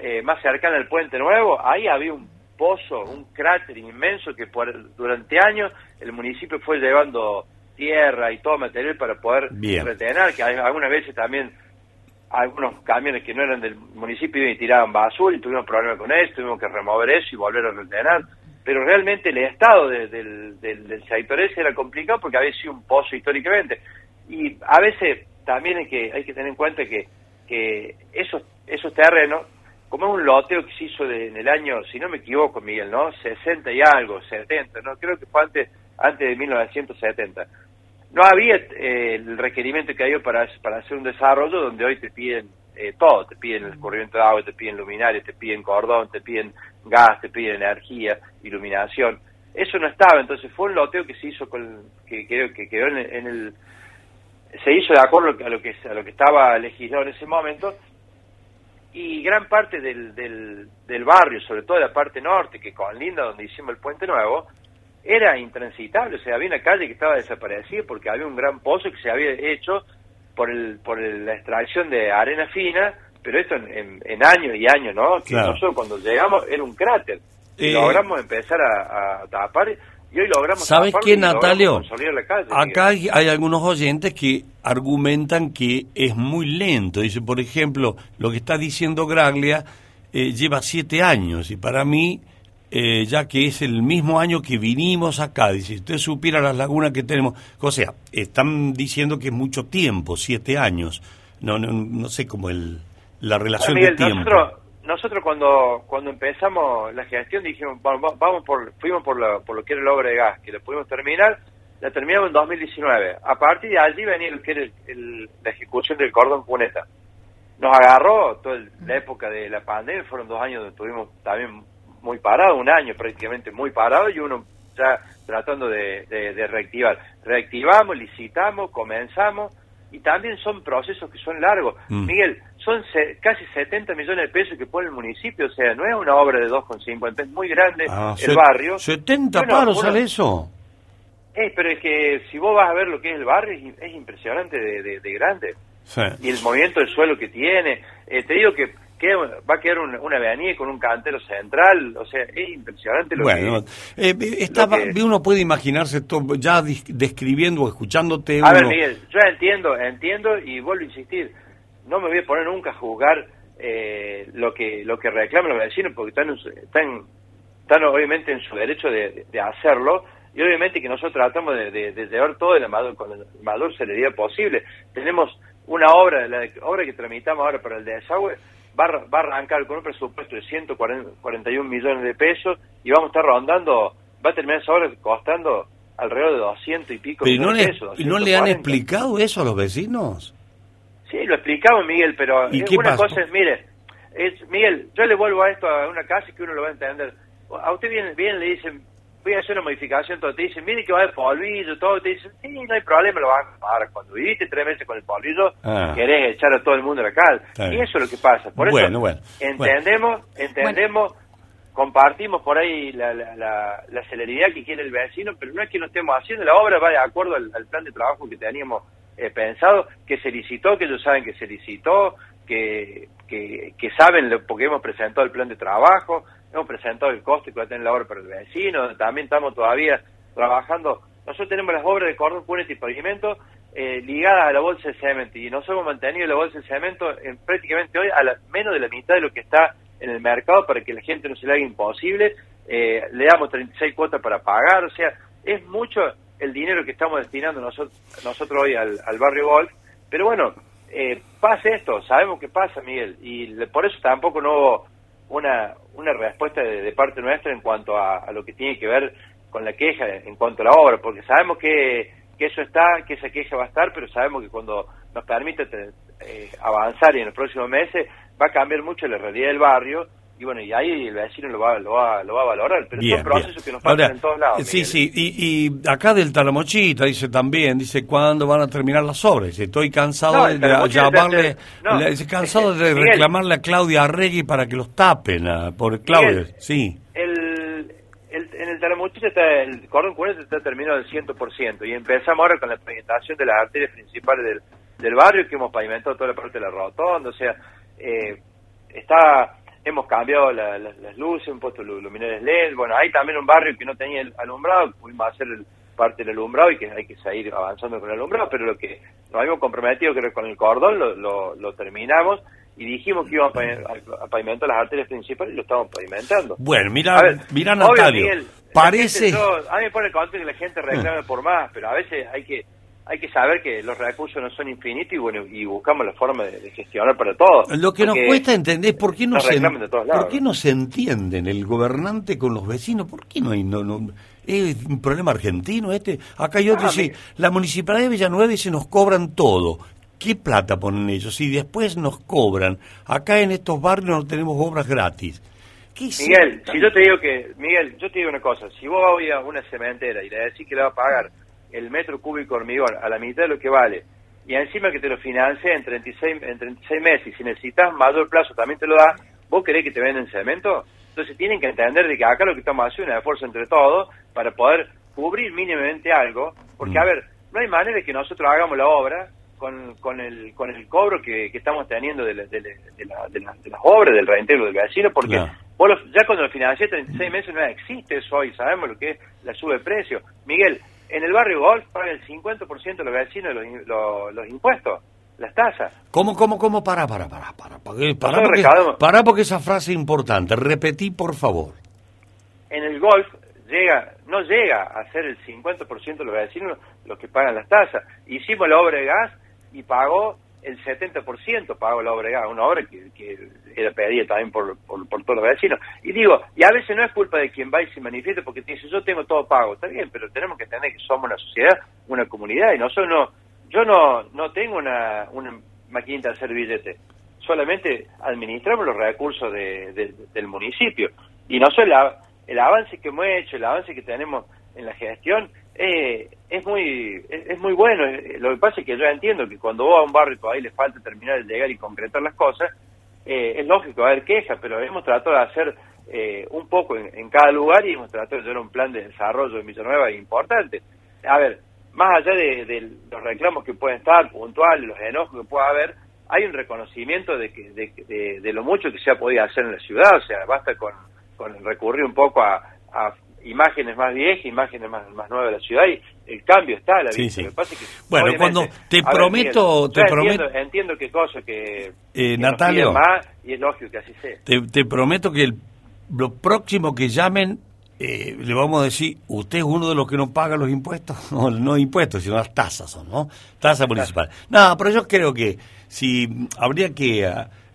eh, más cercana al puente nuevo, ahí había un pozo, un cráter inmenso que por, durante años el municipio fue llevando tierra y todo material para poder retener, que algunas veces también algunos camiones que no eran del municipio y tiraban basura y tuvimos problemas con eso, tuvimos que remover eso y volver a retener. pero realmente el estado del, del, del sector ese era complicado porque había sido un pozo históricamente. Y a veces también hay que, hay que tener en cuenta que, que esos, esos terrenos, como es un loteo que se hizo en el año, si no me equivoco, Miguel, ¿no? 60 y algo, 70, ¿no? Creo que fue antes, antes de 1970. No había eh, el requerimiento que hay para, para hacer un desarrollo donde hoy te piden eh, todo, te piden el corriente de agua, te piden luminarias, te piden cordón, te piden gas, te piden energía, iluminación. Eso no estaba, entonces fue un loteo que se hizo con, que, que, que quedó en, el, se hizo de acuerdo a lo que a lo que estaba legislado en ese momento y gran parte del, del, del barrio, sobre todo la parte norte, que con Linda, donde hicimos el puente nuevo, era intransitable, o sea, había una calle que estaba desaparecida porque había un gran pozo que se había hecho por el por la extracción de arena fina, pero esto en, en, años y años, ¿no? Que nosotros cuando llegamos era un cráter. Y eh, logramos empezar a, tapar y hoy logramos ¿Sabes qué, Natalio? Acá hay, algunos oyentes que argumentan que es muy lento. Dice, por ejemplo, lo que está diciendo Graglia eh, lleva siete años y para mí eh, ya que es el mismo año que vinimos acá. Dice, si usted supiera las lagunas que tenemos, o sea, están diciendo que es mucho tiempo, siete años. No, no, no sé cómo el, la relación de tiempo. Nosotros, nosotros cuando cuando empezamos la gestión dijimos, vamos por, fuimos por, lo, por lo que era la obra de gas, que lo pudimos terminar, la terminamos en 2019. A partir de allí venía lo que era la ejecución del cordón cuneta. Nos agarró toda la época de la pandemia, fueron dos años donde tuvimos también muy parado, un año prácticamente muy parado y uno ya tratando de, reactivar. Reactivamos, licitamos, comenzamos y también son procesos que son largos. Mm. Miguel, son casi 70 millones de pesos que pone el municipio, o sea, no es una obra de 2,50, es muy grande ah, el barrio. 70 paros sale eso. Eh, pero es que si vos vas a ver lo que es el barrio, es, impresionante de, grande. Y el movimiento del suelo que tiene. Eh, te digo que va a quedar una, una avenida con un cantero central, o sea, es impresionante lo bueno, que... Eh, uno puede imaginarse todo, ya describiendo o escuchándote... A ver, Miguel, yo entiendo, entiendo y vuelvo a insistir, no me voy a poner nunca a juzgar eh, lo que lo que reclaman los vecinos porque están, están, están obviamente en su derecho de, hacerlo y obviamente que nosotros tratamos de, de, llevar todo el mayor, con el mayor celeridad posible. Tenemos una obra, la obra que tramitamos ahora para el desagüe, va, va a arrancar con un presupuesto de 141 millones de pesos y vamos a estar rondando, va a terminar esa obra costando alrededor de 200 y pico millones de pesos. ¿Y no le han explicado eso a los vecinos? Sí, lo explicamos, Miguel, pero una cosa es, mire, es, Miguel, yo le vuelvo a esto a una casa que uno lo va a entender. A usted bien, bien le dicen, voy a hacer una modificación, todo te dicen, mire que va a haber polvillo, todo, te dicen, sí, no hay problema, lo van a pagar. Cuando viviste tres meses con el polvillo, ah. querés echar a todo el mundo a la calle. Y eso es lo que pasa. Por eso entendemos, entendemos, compartimos por ahí la, la, la, celeridad que quiere el vecino, pero no es que no estemos haciendo, la obra va de acuerdo al, plan de trabajo que teníamos eh, pensado, que se licitó, que ellos saben que se licitó, que, que, saben, lo, porque hemos presentado el plan de trabajo, hemos presentado el coste que va a tener la obra para el vecino, también estamos todavía trabajando. Nosotros tenemos las obras de cordón, puente y pavimento eh, ligadas a la bolsa de cemento y nos hemos mantenido la bolsa de cemento en prácticamente hoy a la, menos de la mitad de lo que está en el mercado para que la gente no se le haga imposible. Eh, le damos 36 cuotas para pagar, o sea, es mucho el dinero que estamos destinando nosotros, nosotros hoy al, barrio Golf, pero bueno, eh, pasa esto, sabemos que pasa, Miguel, y por eso tampoco no hubo una, una respuesta de, parte nuestra en cuanto a, lo que tiene que ver con la queja, en cuanto a la obra, porque sabemos que, que eso está, que esa queja va a estar, pero sabemos que cuando nos permite eh, avanzar y en los próximos meses va a cambiar mucho la realidad del barrio y bueno, y ahí el vecino lo va, lo va, lo va a valorar, pero son procesos que nos pasan en todos lados. Sí, sí, y, y, acá del Talamochita dice también, dice, ¿cuándo van a terminar las obras? Estoy cansado de, llamarle, cansado de (laughs) reclamarle a Claudia Arregui para que los tapen, por Claudia, sí. El, el, en el Talamochita está, el cordón cuneta está terminado al 100%, y empezamos ahora con la pavimentación de las arterias principales del, del barrio, que hemos pavimentado toda la parte de la rotonda, o sea, eh, está hemos cambiado las luces, hemos puesto luminarias LED, bueno, hay también un barrio que no tenía el alumbrado, pudimos hacer parte del alumbrado y que hay que seguir avanzando con el alumbrado, pero lo que nos habíamos comprometido que con el cordón lo, lo, terminamos y dijimos que íbamos a, pavimentar las arterias principales y lo estamos pavimentando. Bueno, mira, mira Natalio, parece... a mí me pone contento que la gente reclame por más, pero a veces hay que hay que saber que los recursos no son infinitos y bueno y buscamos la forma de, gestionar para todos. Lo que nos cuesta entender es por qué no se por qué no se entienden el gobernante con los vecinos, por qué no hay no, no es un problema argentino este. Acá hay otro, ah, sí, la municipalidad de Villanueva dice nos cobran todo. ¿Qué plata ponen ellos? Y después nos cobran. Acá en estos barrios no tenemos obras gratis. Miguel, si yo te digo que, Miguel, yo te digo una cosa, si vos vas a una cementera y le decís que le va a pagar el metro cúbico hormigón a la mitad de lo que vale, y encima que te lo financie en 36, en 36 meses, y si necesitas mayor plazo también te lo da, ¿vos querés que te venden cemento? Entonces tienen que entender de que acá lo que estamos haciendo es un esfuerzo entre todos para poder cubrir mínimamente algo, porque, mm. a ver, no hay manera de que nosotros hagamos la obra con, con, el, con el cobro que, estamos teniendo de, de, las obras, del reintegro del vecino, porque ya cuando lo financié 36 meses no existe eso hoy, sabemos lo que es la sube de precio. Miguel, en el barrio Golf paga el 50% de los vecinos los, los, impuestos, las tasas. ¿Cómo, cómo, cómo? Para, para, para, para. Para, porque, para porque esa frase es importante. Repetí, por favor. En el Golf llega no llega a ser el 50% de los vecinos los que pagan las tasas. Hicimos la obra de gas y pagó el 70% pagó la obra de una obra que, era pedida también por, por, todos los vecinos. Y digo, y a veces no es culpa de quien va y se manifiesta porque dice, yo tengo todo pago, está bien, pero tenemos que entender que somos una sociedad, una comunidad, y nosotros no, yo no, no tengo una, maquinita de hacer billetes, solamente administramos los recursos del municipio. Y no solo el avance que hemos hecho, el avance que tenemos en la gestión, eh, es muy es, muy bueno. Eh, lo que pasa es que yo entiendo que cuando vos a un barrio todavía le falta terminar el llegar y concretar las cosas, eh, es lógico haber quejas, pero hemos tratado de hacer un poco en, cada lugar y hemos tratado de llevar un plan de desarrollo de Villanueva importante. A ver, más allá de, los reclamos que pueden estar puntuales, los enojos que pueda haber, hay un reconocimiento de, que, de, lo mucho que se ha podido hacer en la ciudad, o sea, basta con, con recurrir un poco a, a imágenes más viejas, imágenes más, más nuevas de la ciudad y el cambio está a la vista. bueno, cuando te prometo, te prometo, entiendo, qué cosa que, eh, Natalio, más y es lógico que así sea. Te, prometo que el, lo próximo que llamen eh, le vamos a decir, usted es uno de los que no paga los impuestos, (laughs) no, no impuestos, sino las tasas, ¿no? Tasa municipal. No, pero yo creo que si habría que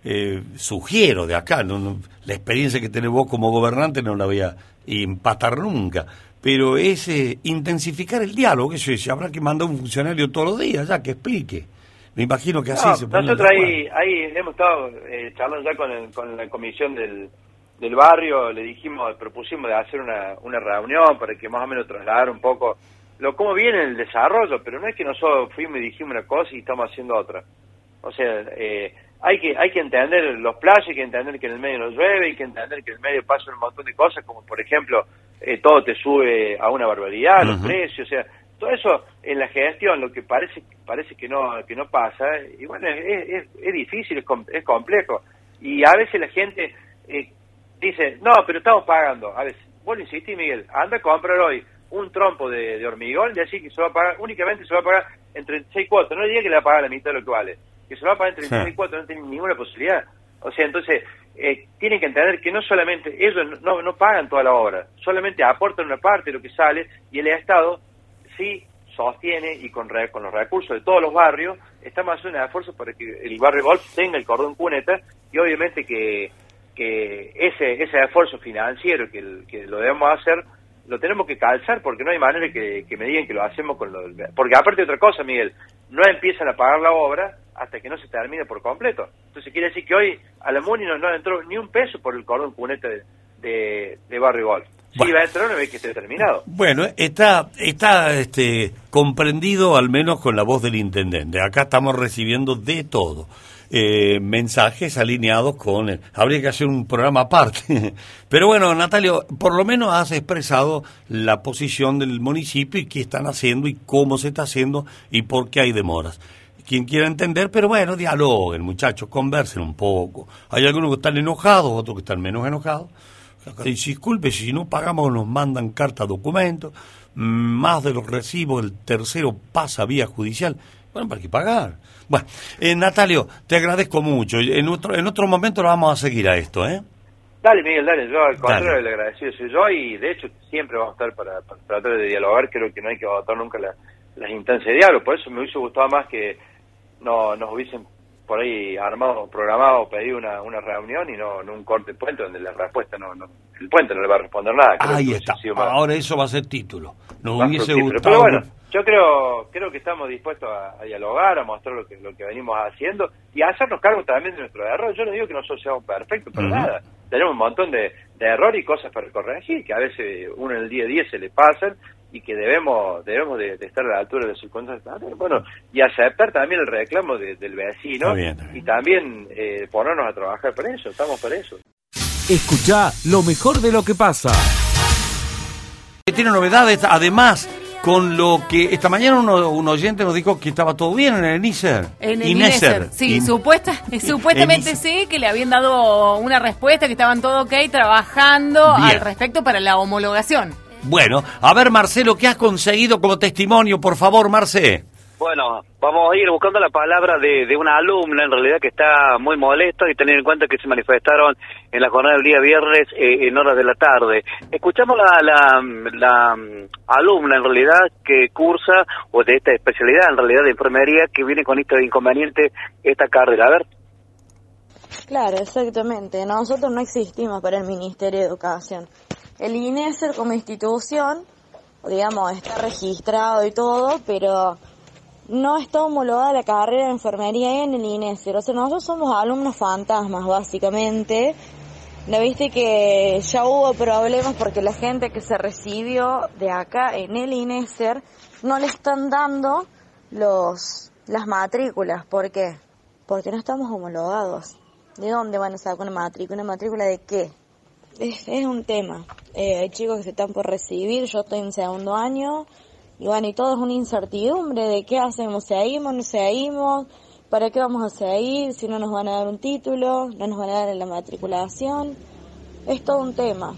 eh, sugiero de acá, no, la experiencia que tenés vos como gobernante no la voy a empatar nunca, pero es eh, intensificar el diálogo, que se, habrá que mandar un funcionario todos los días ya que explique. Me imagino que así se puede. Nosotros ahí, ahí hemos estado eh, charlando ya con, con la comisión del, del barrio, le dijimos, propusimos de hacer una, una reunión para que más o menos trasladar un poco lo cómo viene el desarrollo, pero no es que nosotros fuimos y dijimos una cosa y estamos haciendo otra. O sea, eh, hay que hay que entender los plazos, hay que entender que en el medio no llueve, hay que entender que en el medio pasan un montón de cosas, como por ejemplo, eh, todo te sube a una barbaridad, los precios, o sea, todo eso en la gestión, lo que parece parece que no que no pasa, y bueno, es, es, difícil, es, es, complejo, y a veces la gente eh, dice, no, pero estamos pagando, a veces, vos le insistís, Miguel, anda a comprar hoy un trompo de, hormigón y así que se va a pagar, únicamente se va a pagar entre 6 cuotas, no diga que le va a pagar la mitad de lo que vale, que se va a pagar entre 34 no tienen ninguna posibilidad. O sea, entonces, eh, tienen que entender que no solamente ellos no, no pagan toda la obra, solamente aportan una parte de lo que sale y el Estado sí sostiene y con, con los recursos de todos los barrios estamos haciendo un esfuerzo para que el barrio Golf tenga el cordón cuneta y obviamente que, que ese, ese esfuerzo financiero que, que lo debemos hacer lo tenemos que calzar porque no hay manera que, que me digan que lo hacemos con lo Porque aparte de otra cosa, Miguel, no empiezan a pagar la obra hasta que no se termine por completo. Entonces quiere decir que hoy a la MUNI no, entró ni un peso por el cordón cunete de, de, Barrio Golf. Sí, va a entrar una vez que esté terminado. Bueno, está, está este, comprendido al menos con la voz del intendente. Acá estamos recibiendo de todo. Eh, mensajes alineados con él. Habría que hacer un programa aparte. (laughs) Pero bueno, Natalio, por lo menos has expresado la posición del municipio y qué están haciendo y cómo se está haciendo y por qué hay demoras quien quiera entender, pero bueno, dialoguen, muchachos, conversen un poco. Hay algunos que están enojados, otros que están menos enojados. Y disculpe, si no pagamos nos mandan carta documento, más de los recibos, el tercero pasa vía judicial. Bueno, ¿para qué pagar? Bueno, eh, Natalio, te agradezco mucho. En otro, en otro momento lo vamos a seguir a esto, ¿eh? Dale, Miguel, dale. Yo al contrario le agradecido soy yo y de hecho siempre vamos a estar para, tratar de dialogar. Creo que no hay que agotar nunca las instancias de diálogo. Por eso me hubiese gustado más que no nos hubiesen por ahí armado, programado, pedido una, una reunión y no, no un corte de puente donde la respuesta no, no, el puente no le va a responder nada. Ahí está. Ahora eso va a ser título. Nos hubiese gustado. Pero bueno, yo creo creo que estamos dispuestos a, dialogar, a mostrar lo que lo que venimos haciendo y a hacernos cargo también de nuestro error. Yo no digo que nosotros seamos perfectos, pero nada. Tenemos un montón de, de errores y cosas para corregir que a veces uno en el día a día se le pasan y que debemos debemos de, estar a la altura de sus circunstancias bueno y aceptar también el reclamo del vecino y también eh, ponernos a trabajar por eso estamos por eso. Escucha lo mejor de lo que pasa. Tiene novedades además con lo que esta mañana uno, un oyente nos dijo que estaba todo bien en el INESER. En el INESER, sí, supuesta, (laughs) (laughs) supuestamente sí, que le habían dado una respuesta, que estaban todo ok, trabajando al respecto para la homologación. Bueno, a ver Marcelo, ¿qué has conseguido como testimonio? Por favor, Marce. Bueno, vamos a ir buscando la palabra de, una alumna en realidad que está muy molesta y tener en cuenta que se manifestaron en la jornada del día viernes eh, en horas de la tarde. Escuchamos la, la, la, mm, alumna en realidad que cursa o de esta especialidad en realidad de enfermería que viene con este inconveniente esta carrera. A ver. Claro, exactamente. Nosotros no existimos para el Ministerio de Educación. El INESER como institución, digamos, está registrado y todo, pero no está homologada la carrera de enfermería en el INESER. O sea, nosotros somos alumnos fantasmas, básicamente. ¿No viste que ya hubo problemas porque la gente que se recibió de acá en el INESER no le están dando los las matrículas? ¿Por qué? Porque no estamos homologados. ¿De dónde van a sacar una matrícula? ¿Una matrícula de qué? Es, un tema. Eh, hay chicos que se están por recibir, yo estoy en segundo año, y bueno, y todo es una incertidumbre de qué hacemos, seguimos, no seguimos, para qué vamos a seguir, si no nos van a dar un título, no nos van a dar la matriculación, es todo un tema.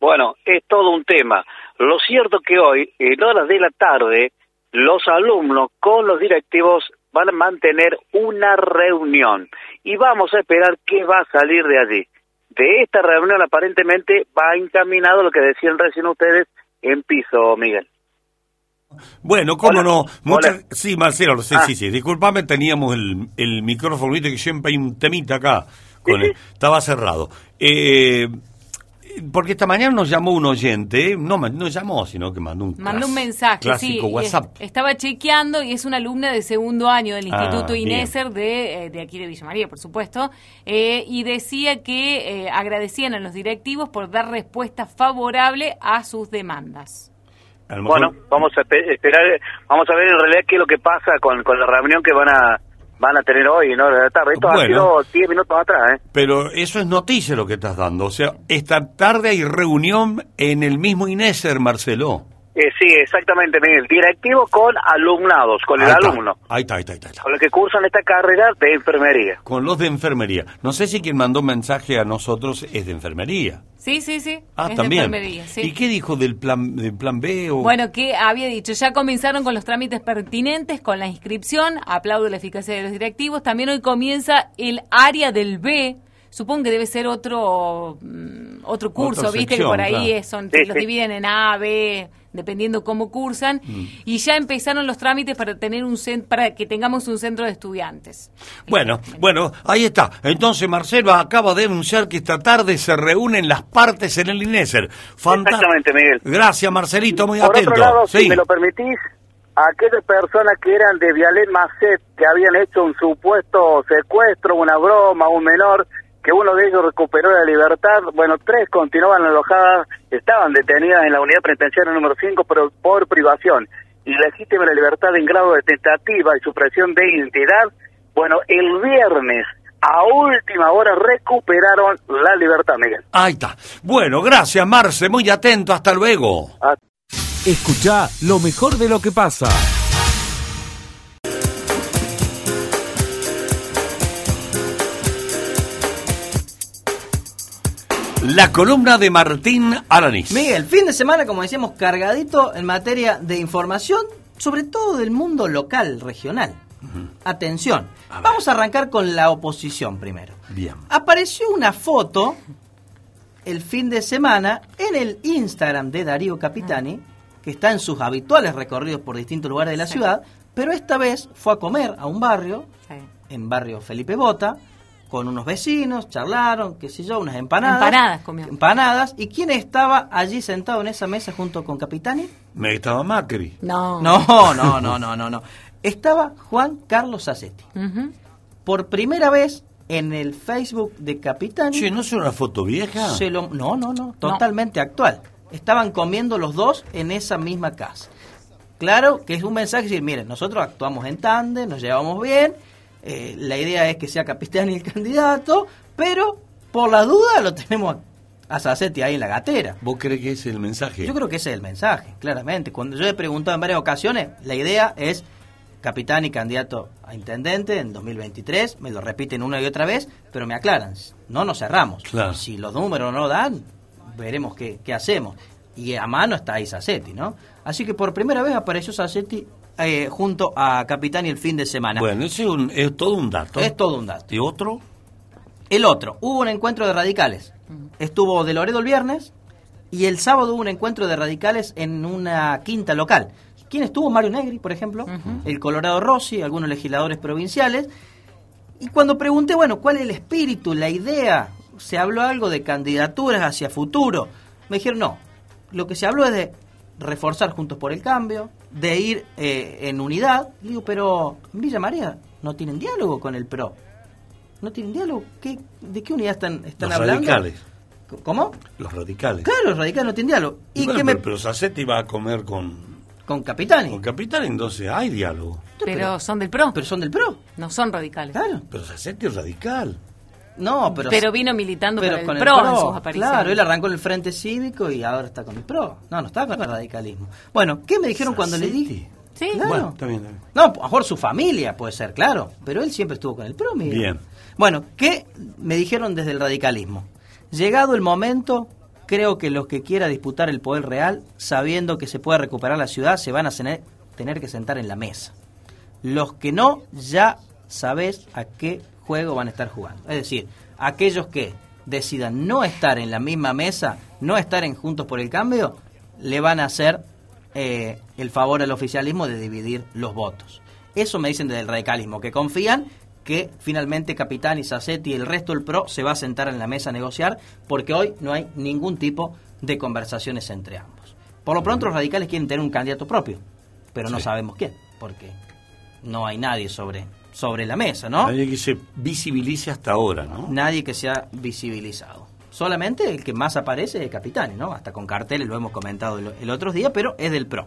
Bueno, es todo un tema. Lo cierto que hoy, en horas de la tarde, los alumnos con los directivos van a mantener una reunión y vamos a esperar qué va a salir de allí de esta reunión aparentemente va encaminado lo que decían recién ustedes en piso, Miguel. Bueno, cómo no. Sí, Marcelo, sí, ah. sí, sí. Disculpame, teníamos el, el micrófono, viste que siempre hay un temita acá. Con estaba cerrado. Eh, porque esta mañana nos llamó un oyente, no no llamó, sino que mandó un, mandó un mensaje, clásico WhatsApp. estaba chequeando y es una alumna de segundo año del ah, Instituto Ineser de, eh, de, aquí de Villa María, por supuesto, eh, y decía que eh, agradecían a los directivos por dar respuesta favorable a sus demandas. Bueno, vamos a esperar, vamos a ver en realidad qué es lo que pasa con, con la reunión que van a van a tener hoy, ¿no? De tarde. Esto ha sido 10 minutos atrás, ¿eh? Pero eso es noticia lo que estás dando. O sea, esta tarde hay reunión en el mismo INESER, Marcelo. Eh, sí, exactamente, Miguel. Directivo con alumnados, con el alumno. Ahí está, ahí está, ahí está. Con los que cursan esta carrera de enfermería. Con los de enfermería. No sé si quien mandó mensaje a nosotros es de enfermería. Sí, sí, sí. Ah, también. ¿Y qué dijo del plan, del plan B? O... Bueno, que había dicho, ya comenzaron con los trámites pertinentes, con la inscripción, aplaudo la eficacia de los directivos. También hoy comienza el área del B, supongo que debe ser otro mm, otro curso, viste que por ahí son los dividen en A, B, dependiendo cómo cursan mm. y ya empezaron los trámites para tener un para que tengamos un centro de estudiantes. Bueno, bueno, ahí está. Entonces Marcelo acaba de anunciar que esta tarde se reúnen las partes en el INESER. Exactamente, Miguel. Gracias, Marcelito, muy por atento. Otro lado, si me lo permitís, aquellas personas que eran de Vialet Macet, que habían hecho un supuesto secuestro, una broma, un menor, que uno de ellos recuperó la libertad. Bueno, tres continuaban alojadas, estaban detenidas en la unidad penitenciaria número 5 por, por privación ilegítima la libertad en grado de tentativa y supresión de identidad. Bueno, el viernes a última hora recuperaron la libertad, Miguel. Ahí está. Bueno, gracias, Marce. Muy atento. Hasta luego. Escucha lo mejor de lo que pasa. La columna de Martín Alanís. Miguel, fin de semana, como decíamos, cargadito en materia de información, sobre todo del mundo local, regional. Atención, vamos a arrancar con la oposición primero. Bien. Apareció una foto el fin de semana en el Instagram de Darío Capitani, que está en sus habituales recorridos por distintos lugares de la ciudad, pero esta vez fue a comer a un barrio, en barrio Felipe Bota, con unos vecinos, charlaron, qué sé yo, unas empanadas. Empanadas comió. Empanadas. ¿Y quién estaba allí sentado en esa mesa junto con Capitani? Me estaba Macri. No. No, no, no, no, no, no. Estaba Juan Carlos Sacetti. Por primera vez en el Facebook de Capitani. Che, ¿no es una foto vieja? Se lo, no, no, no, totalmente actual. Estaban comiendo los dos en esa misma casa. Claro que es un mensaje decir, miren, nosotros actuamos en tándem, nos llevamos bien, eh, la idea es que sea Capitani el candidato, pero por la duda lo tenemos a Sacetti ahí en la gatera. ¿Vos crees que ese es el mensaje? Yo creo que ese es el mensaje, claramente. Cuando yo he preguntado en varias ocasiones, la idea es Capitani candidato a intendente en 2023, me lo repiten una y otra vez, pero me aclaran, no nos cerramos. Si los números no dan, veremos qué, qué hacemos. Y a mano está ahí Sacetti, ¿no? Así que por primera vez apareció Sacetti eh, junto a Capitani el fin de semana. Bueno, ese es, un- es todo un dato. Es todo un dato. ¿Y otro? El otro, hubo un encuentro de radicales. Estuvo de Loredo el viernes y el sábado hubo un encuentro de radicales en una quinta local. ¿Quién estuvo? Mario Negri, por ejemplo, el Colorado Rossi, algunos legisladores provinciales. Y cuando pregunté, bueno, ¿cuál es el espíritu, la idea? Se habló algo de candidaturas hacia futuro. Me dijeron, no, lo que se habló es de reforzar Juntos por el Cambio, de ir eh, en unidad. Le digo, pero en Villa María no tienen diálogo con el PRO. No tienen diálogo. ¿Qué, ¿De qué unidad están, están Los hablando? radicales. ¿Cómo? Los radicales. Claro, los radicales no tienen diálogo. ¿Y Bueno, me- pero, pero Sassetti va a comer con, con Capitani? con Capitán, entonces hay diálogo. Pero son del PRO. Pero son del PRO. No son radicales. Claro. Pero Sassetti es radical. No, pero... Pero vino militando pero para el PRO, en sus apariciones. Claro, él arrancó en el Frente Cívico y ahora está con el PRO. No, no está con el radicalismo. Bueno, ¿qué me dijeron cuando le dije? Sí. Claro. Bueno, está bien, está bien. No, a lo mejor su familia puede ser, claro. Pero él siempre estuvo con el PRO, Miguel. Bien. Bueno, ¿qué me dijeron desde el radicalismo? Llegado el momento, creo que los que quieran disputar el poder real, sabiendo que se puede recuperar la ciudad, se van a tener, tener que sentar en la mesa. Los que no, ya sabés a qué juego van a estar jugando. Es decir, aquellos que decidan no estar en la misma mesa, no estar en Juntos por el Cambio, le van a hacer eh, el favor al oficialismo de dividir los votos. Eso me dicen desde el radicalismo, que confían que finalmente Capitán y Sassetti y el resto del PRO se va a sentar en la mesa a negociar, porque hoy no hay ningún tipo de conversaciones entre ambos. Por lo pronto los radicales quieren tener un candidato propio, pero no Sí. sabemos quién, porque no hay nadie sobre, sobre la mesa, ¿no? Nadie que se visibilice hasta ahora, ¿no? Nadie que sea visibilizado. Solamente el que más aparece es Capitani, ¿no? Hasta con carteles lo hemos comentado el, el otro día, pero es del PRO.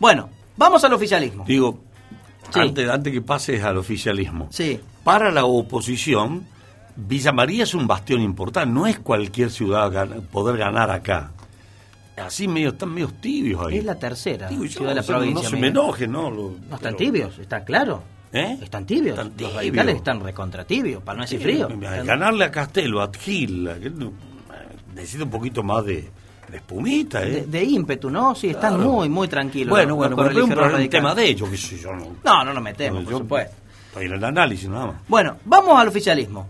Bueno, vamos al oficialismo. Digo, Sí. antes, antes que pases al oficialismo. Sí. Para la oposición, Villa María es un bastión importante. No es cualquier ciudad gan- poder ganar acá. Así medio, están medio tibios ahí. Es la tercera Digo, yo, ciudad de la o sea, provincia. No se me enoje, ¿no? Lo- No están pero- tibios, está claro. ¿Eh? Están tibios. Están Los radicales están recontra tibios, para no decir frío. Están- Ganarle a Castelo, a Gil, necesita un poquito más de, de espumita, ¿eh? de, de ímpetu, ¿no? Sí, están Claro. muy, muy tranquilos. bueno, bueno, pero es un, tema de ellos, que sé yo, no. No, no nos metemos, por supuesto. Estoy en el análisis nada más. Bueno, vamos al oficialismo.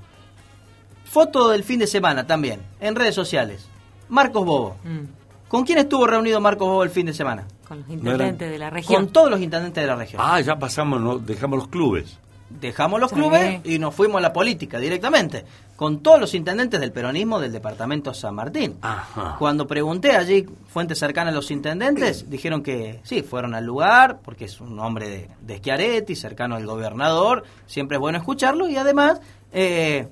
Foto del fin de semana también, en redes sociales. Marcos Bobo. Mm, ¿Con quién estuvo reunido Marcos Bobo el fin de semana? Con los intendentes de la región. Con todos los intendentes de la región. Ah, ya pasamos, no, dejamos los clubes. Dejamos los Sí. clubes y nos fuimos a la política directamente. Con todos los intendentes del peronismo del departamento San Martín. Ajá. Cuando pregunté allí, fuentes cercanas a los intendentes, dijeron que sí, fueron al lugar, porque es un hombre de, de Schiaretti, cercano al gobernador, siempre es bueno escucharlo, y además eh,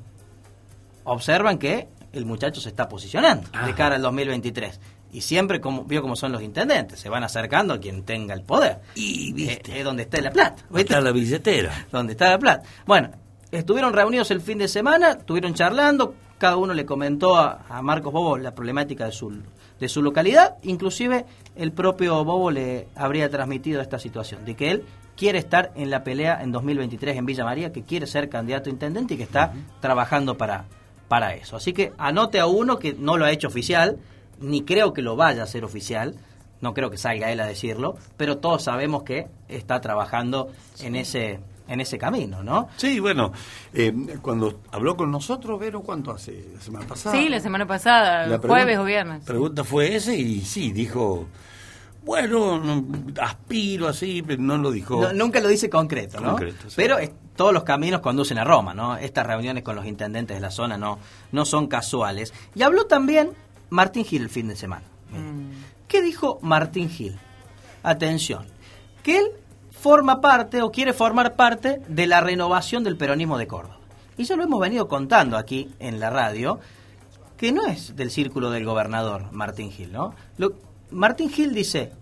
observan que el muchacho se está posicionando de Ajá. cara al 2023. Y siempre como, vio cómo son los intendentes, se van acercando a quien tenga el poder. Y viste. Eh, es donde está la plata. ¿viste? Está la billetera. (laughs) donde está la plata. Bueno, estuvieron reunidos el fin de semana, estuvieron charlando, cada uno le comentó a, a Marcos Bobo la problemática de su, de su localidad, inclusive el propio Bobo le habría transmitido esta situación, de que él quiere estar en la pelea en 2023 en Villa María, que quiere ser candidato a intendente y que está trabajando para, para eso. Así que anote a uno que no lo ha hecho oficial, ni creo que lo vaya a hacer oficial, no creo que salga él a decirlo, pero todos sabemos que está trabajando en ese en ese camino, ¿no? Sí, bueno, eh, cuando habló con nosotros, Vero, ¿cuánto hace? ¿La semana pasada? Sí, la semana pasada, La jueves pregunta- o viernes. La pregunta fue ese y sí, dijo, bueno, no, aspiro así, pero no lo dijo. No, nunca lo dice concreto, ¿no? Concreto, sí. Pero es- todos los caminos conducen a Roma, ¿no? Estas reuniones con los intendentes de la zona no, no son casuales. Y habló también Martín Gil el fin de semana. ¿Qué dijo Martín Gil? Atención, que él forma parte o quiere formar parte de la renovación del peronismo de Córdoba. Y ya lo hemos venido contando aquí en la radio, que no es del círculo del gobernador Martín Gil, ¿no? Lo- Martín Gil dice,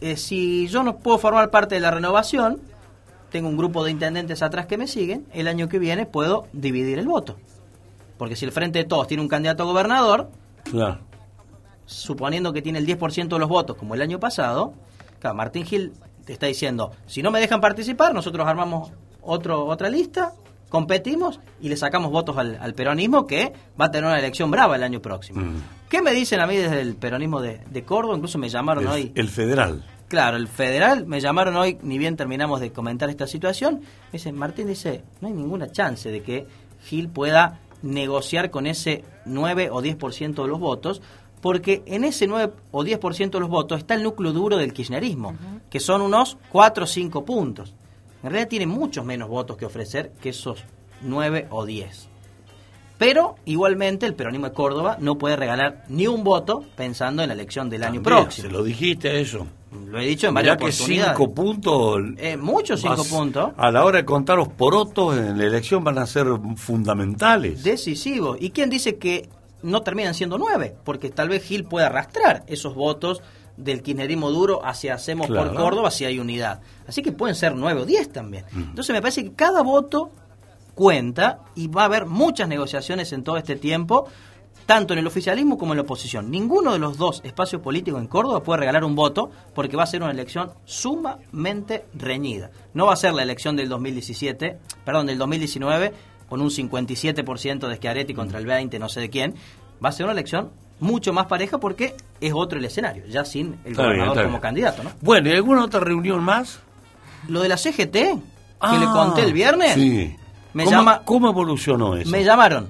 eh, si yo no puedo formar parte de la renovación, tengo un grupo de intendentes atrás que me siguen, el año que viene puedo dividir el voto. Porque si el Frente de Todos tiene un candidato a gobernador, Claro. Suponiendo que tiene el 10% de los votos como el año pasado, claro, Martín Gil te está diciendo, si no me dejan participar, nosotros armamos otro, otra lista, competimos y le sacamos votos al, al peronismo que va a tener una elección brava el año próximo. Mm. ¿Qué me dicen a mí desde el peronismo de, de Córdoba? Incluso me llamaron El, hoy. el federal. Claro, el federal, me llamaron hoy, ni bien terminamos de comentar esta situación, me dice, Martín dice, no hay ninguna chance de que Gil pueda negociar con ese 9 o 10% de los votos, porque en ese 9 o 10% de los votos está el núcleo duro del kirchnerismo, que son unos 4 o 5 puntos. En realidad tiene muchos menos votos que ofrecer que esos 9 o 10. Pero igualmente el peronismo de Córdoba no puede regalar ni un voto pensando en la elección del año próximo. Se lo dijiste eso. Lo he dicho en Mirá varias que oportunidades. cinco puntos. Eh, muchos cinco puntos. A la hora de contar los porotos en la elección van a ser fundamentales. Decisivos. ¿Y quién dice que no terminan siendo nueve? Porque tal vez Gil pueda arrastrar esos votos del kirchnerismo duro hacia Hacemos Claro. por Córdoba si hay unidad. Así que pueden ser nueve o diez también. Entonces me parece que cada voto cuenta y va a haber muchas negociaciones en todo este tiempo, tanto en el oficialismo como en la oposición. Ninguno de los dos espacios políticos en Córdoba puede regalar un voto porque va a ser una elección sumamente reñida. No va a ser la elección del 2017, perdón, del 2019 con un 57% de Schiaretti contra el 20, no sé de quién. Va a ser una elección mucho más pareja porque es otro el escenario, ya sin el Está gobernador como bien. candidato, ¿no? Bueno, ¿y alguna otra reunión más? Lo de la CGT, que Ah, le conté el viernes, Sí. me ¿Cómo, llama ¿Cómo evolucionó eso? Me llamaron.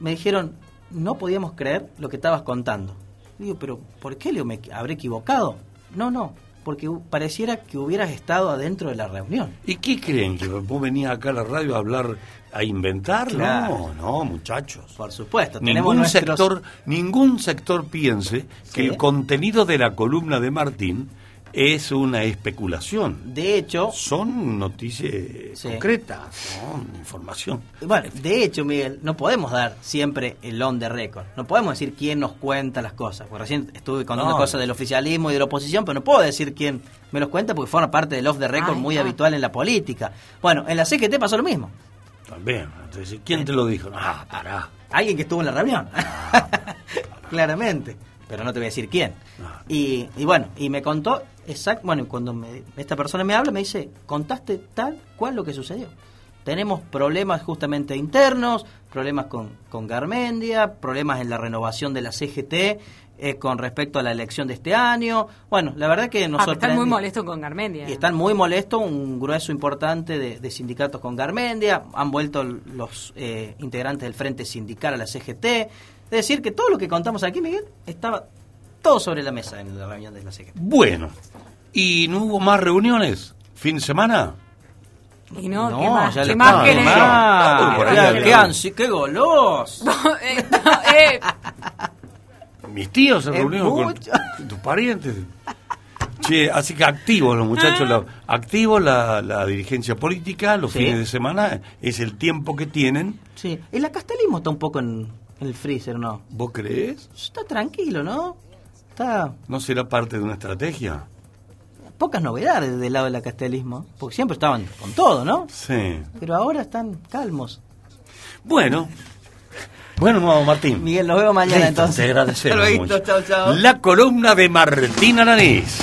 Me dijeron, no podíamos creer lo que estabas contando. Digo, pero ¿por qué Leo me habré equivocado? No, no, porque pareciera que hubieras estado adentro de la reunión. ¿Y qué creen? ¿Que vos venías acá a la radio a hablar, a inventar? Claro. No, no, muchachos. Por supuesto, tenemos Ningún nuestros... sector, ningún sector piense que el contenido de la columna de Martín es una especulación. De hecho, Son noticias Sí. concretas, son información. bueno, de hecho, Miguel, no podemos dar siempre el on the record. No podemos decir quién nos cuenta las cosas. Porque recién estuve contando No. cosas del oficialismo y de la oposición, pero no puedo decir quién me los cuenta porque forma parte del off the record Ay, muy habitual en la política. Bueno, en la CGT pasó lo mismo. También. Entonces, ¿Quién te lo dijo? Ah, pará. Alguien que estuvo en la reunión. (laughs) Claramente. Pero no te voy a decir quién. Y, y bueno, y me contó exacto. Bueno, cuando me- esta persona me habla, me dice: contaste tal cual lo que sucedió. Tenemos problemas justamente internos, problemas con, con Garmendia, problemas en la renovación de la CGT eh, con respecto a la elección de este año. Bueno, la verdad que Ah, nos pero están muy molestos con Garmendia. Y están muy molestos, un grueso importante de, de sindicatos con Garmendia, han vuelto los eh, integrantes del Frente Sindical a la CGT. Es decir, que todo lo que contamos aquí, Miguel, estaba todo sobre la mesa en la reunión de la CGT. Bueno, ¿y no hubo más reuniones? ¿Fin de semana? Y no, No, ¿qué más? ya ¿Qué le más querés? había- qué ansi, qué goloso. Eh, no, eh, (laughs) Mis tíos se reunieron con tus parientes. Che, así que activos los muchachos, la- activos la, la dirigencia política, los Sí. fines de semana, es el tiempo que tienen. Sí, el acastelismo está un poco en, en el freezer, ¿no? ¿Vos crees? Está tranquilo, ¿no? Está ¿No será parte de una estrategia? Pocas novedades del lado del acastelismo, porque siempre estaban con todo, ¿no? Sí. Pero ahora están calmos. Bueno. Bueno, vamos, Martín. Miguel, nos vemos mañana Listo, entonces. Te agradecemos (laughs) mucho. chao, chao. La columna de Martín Alanís.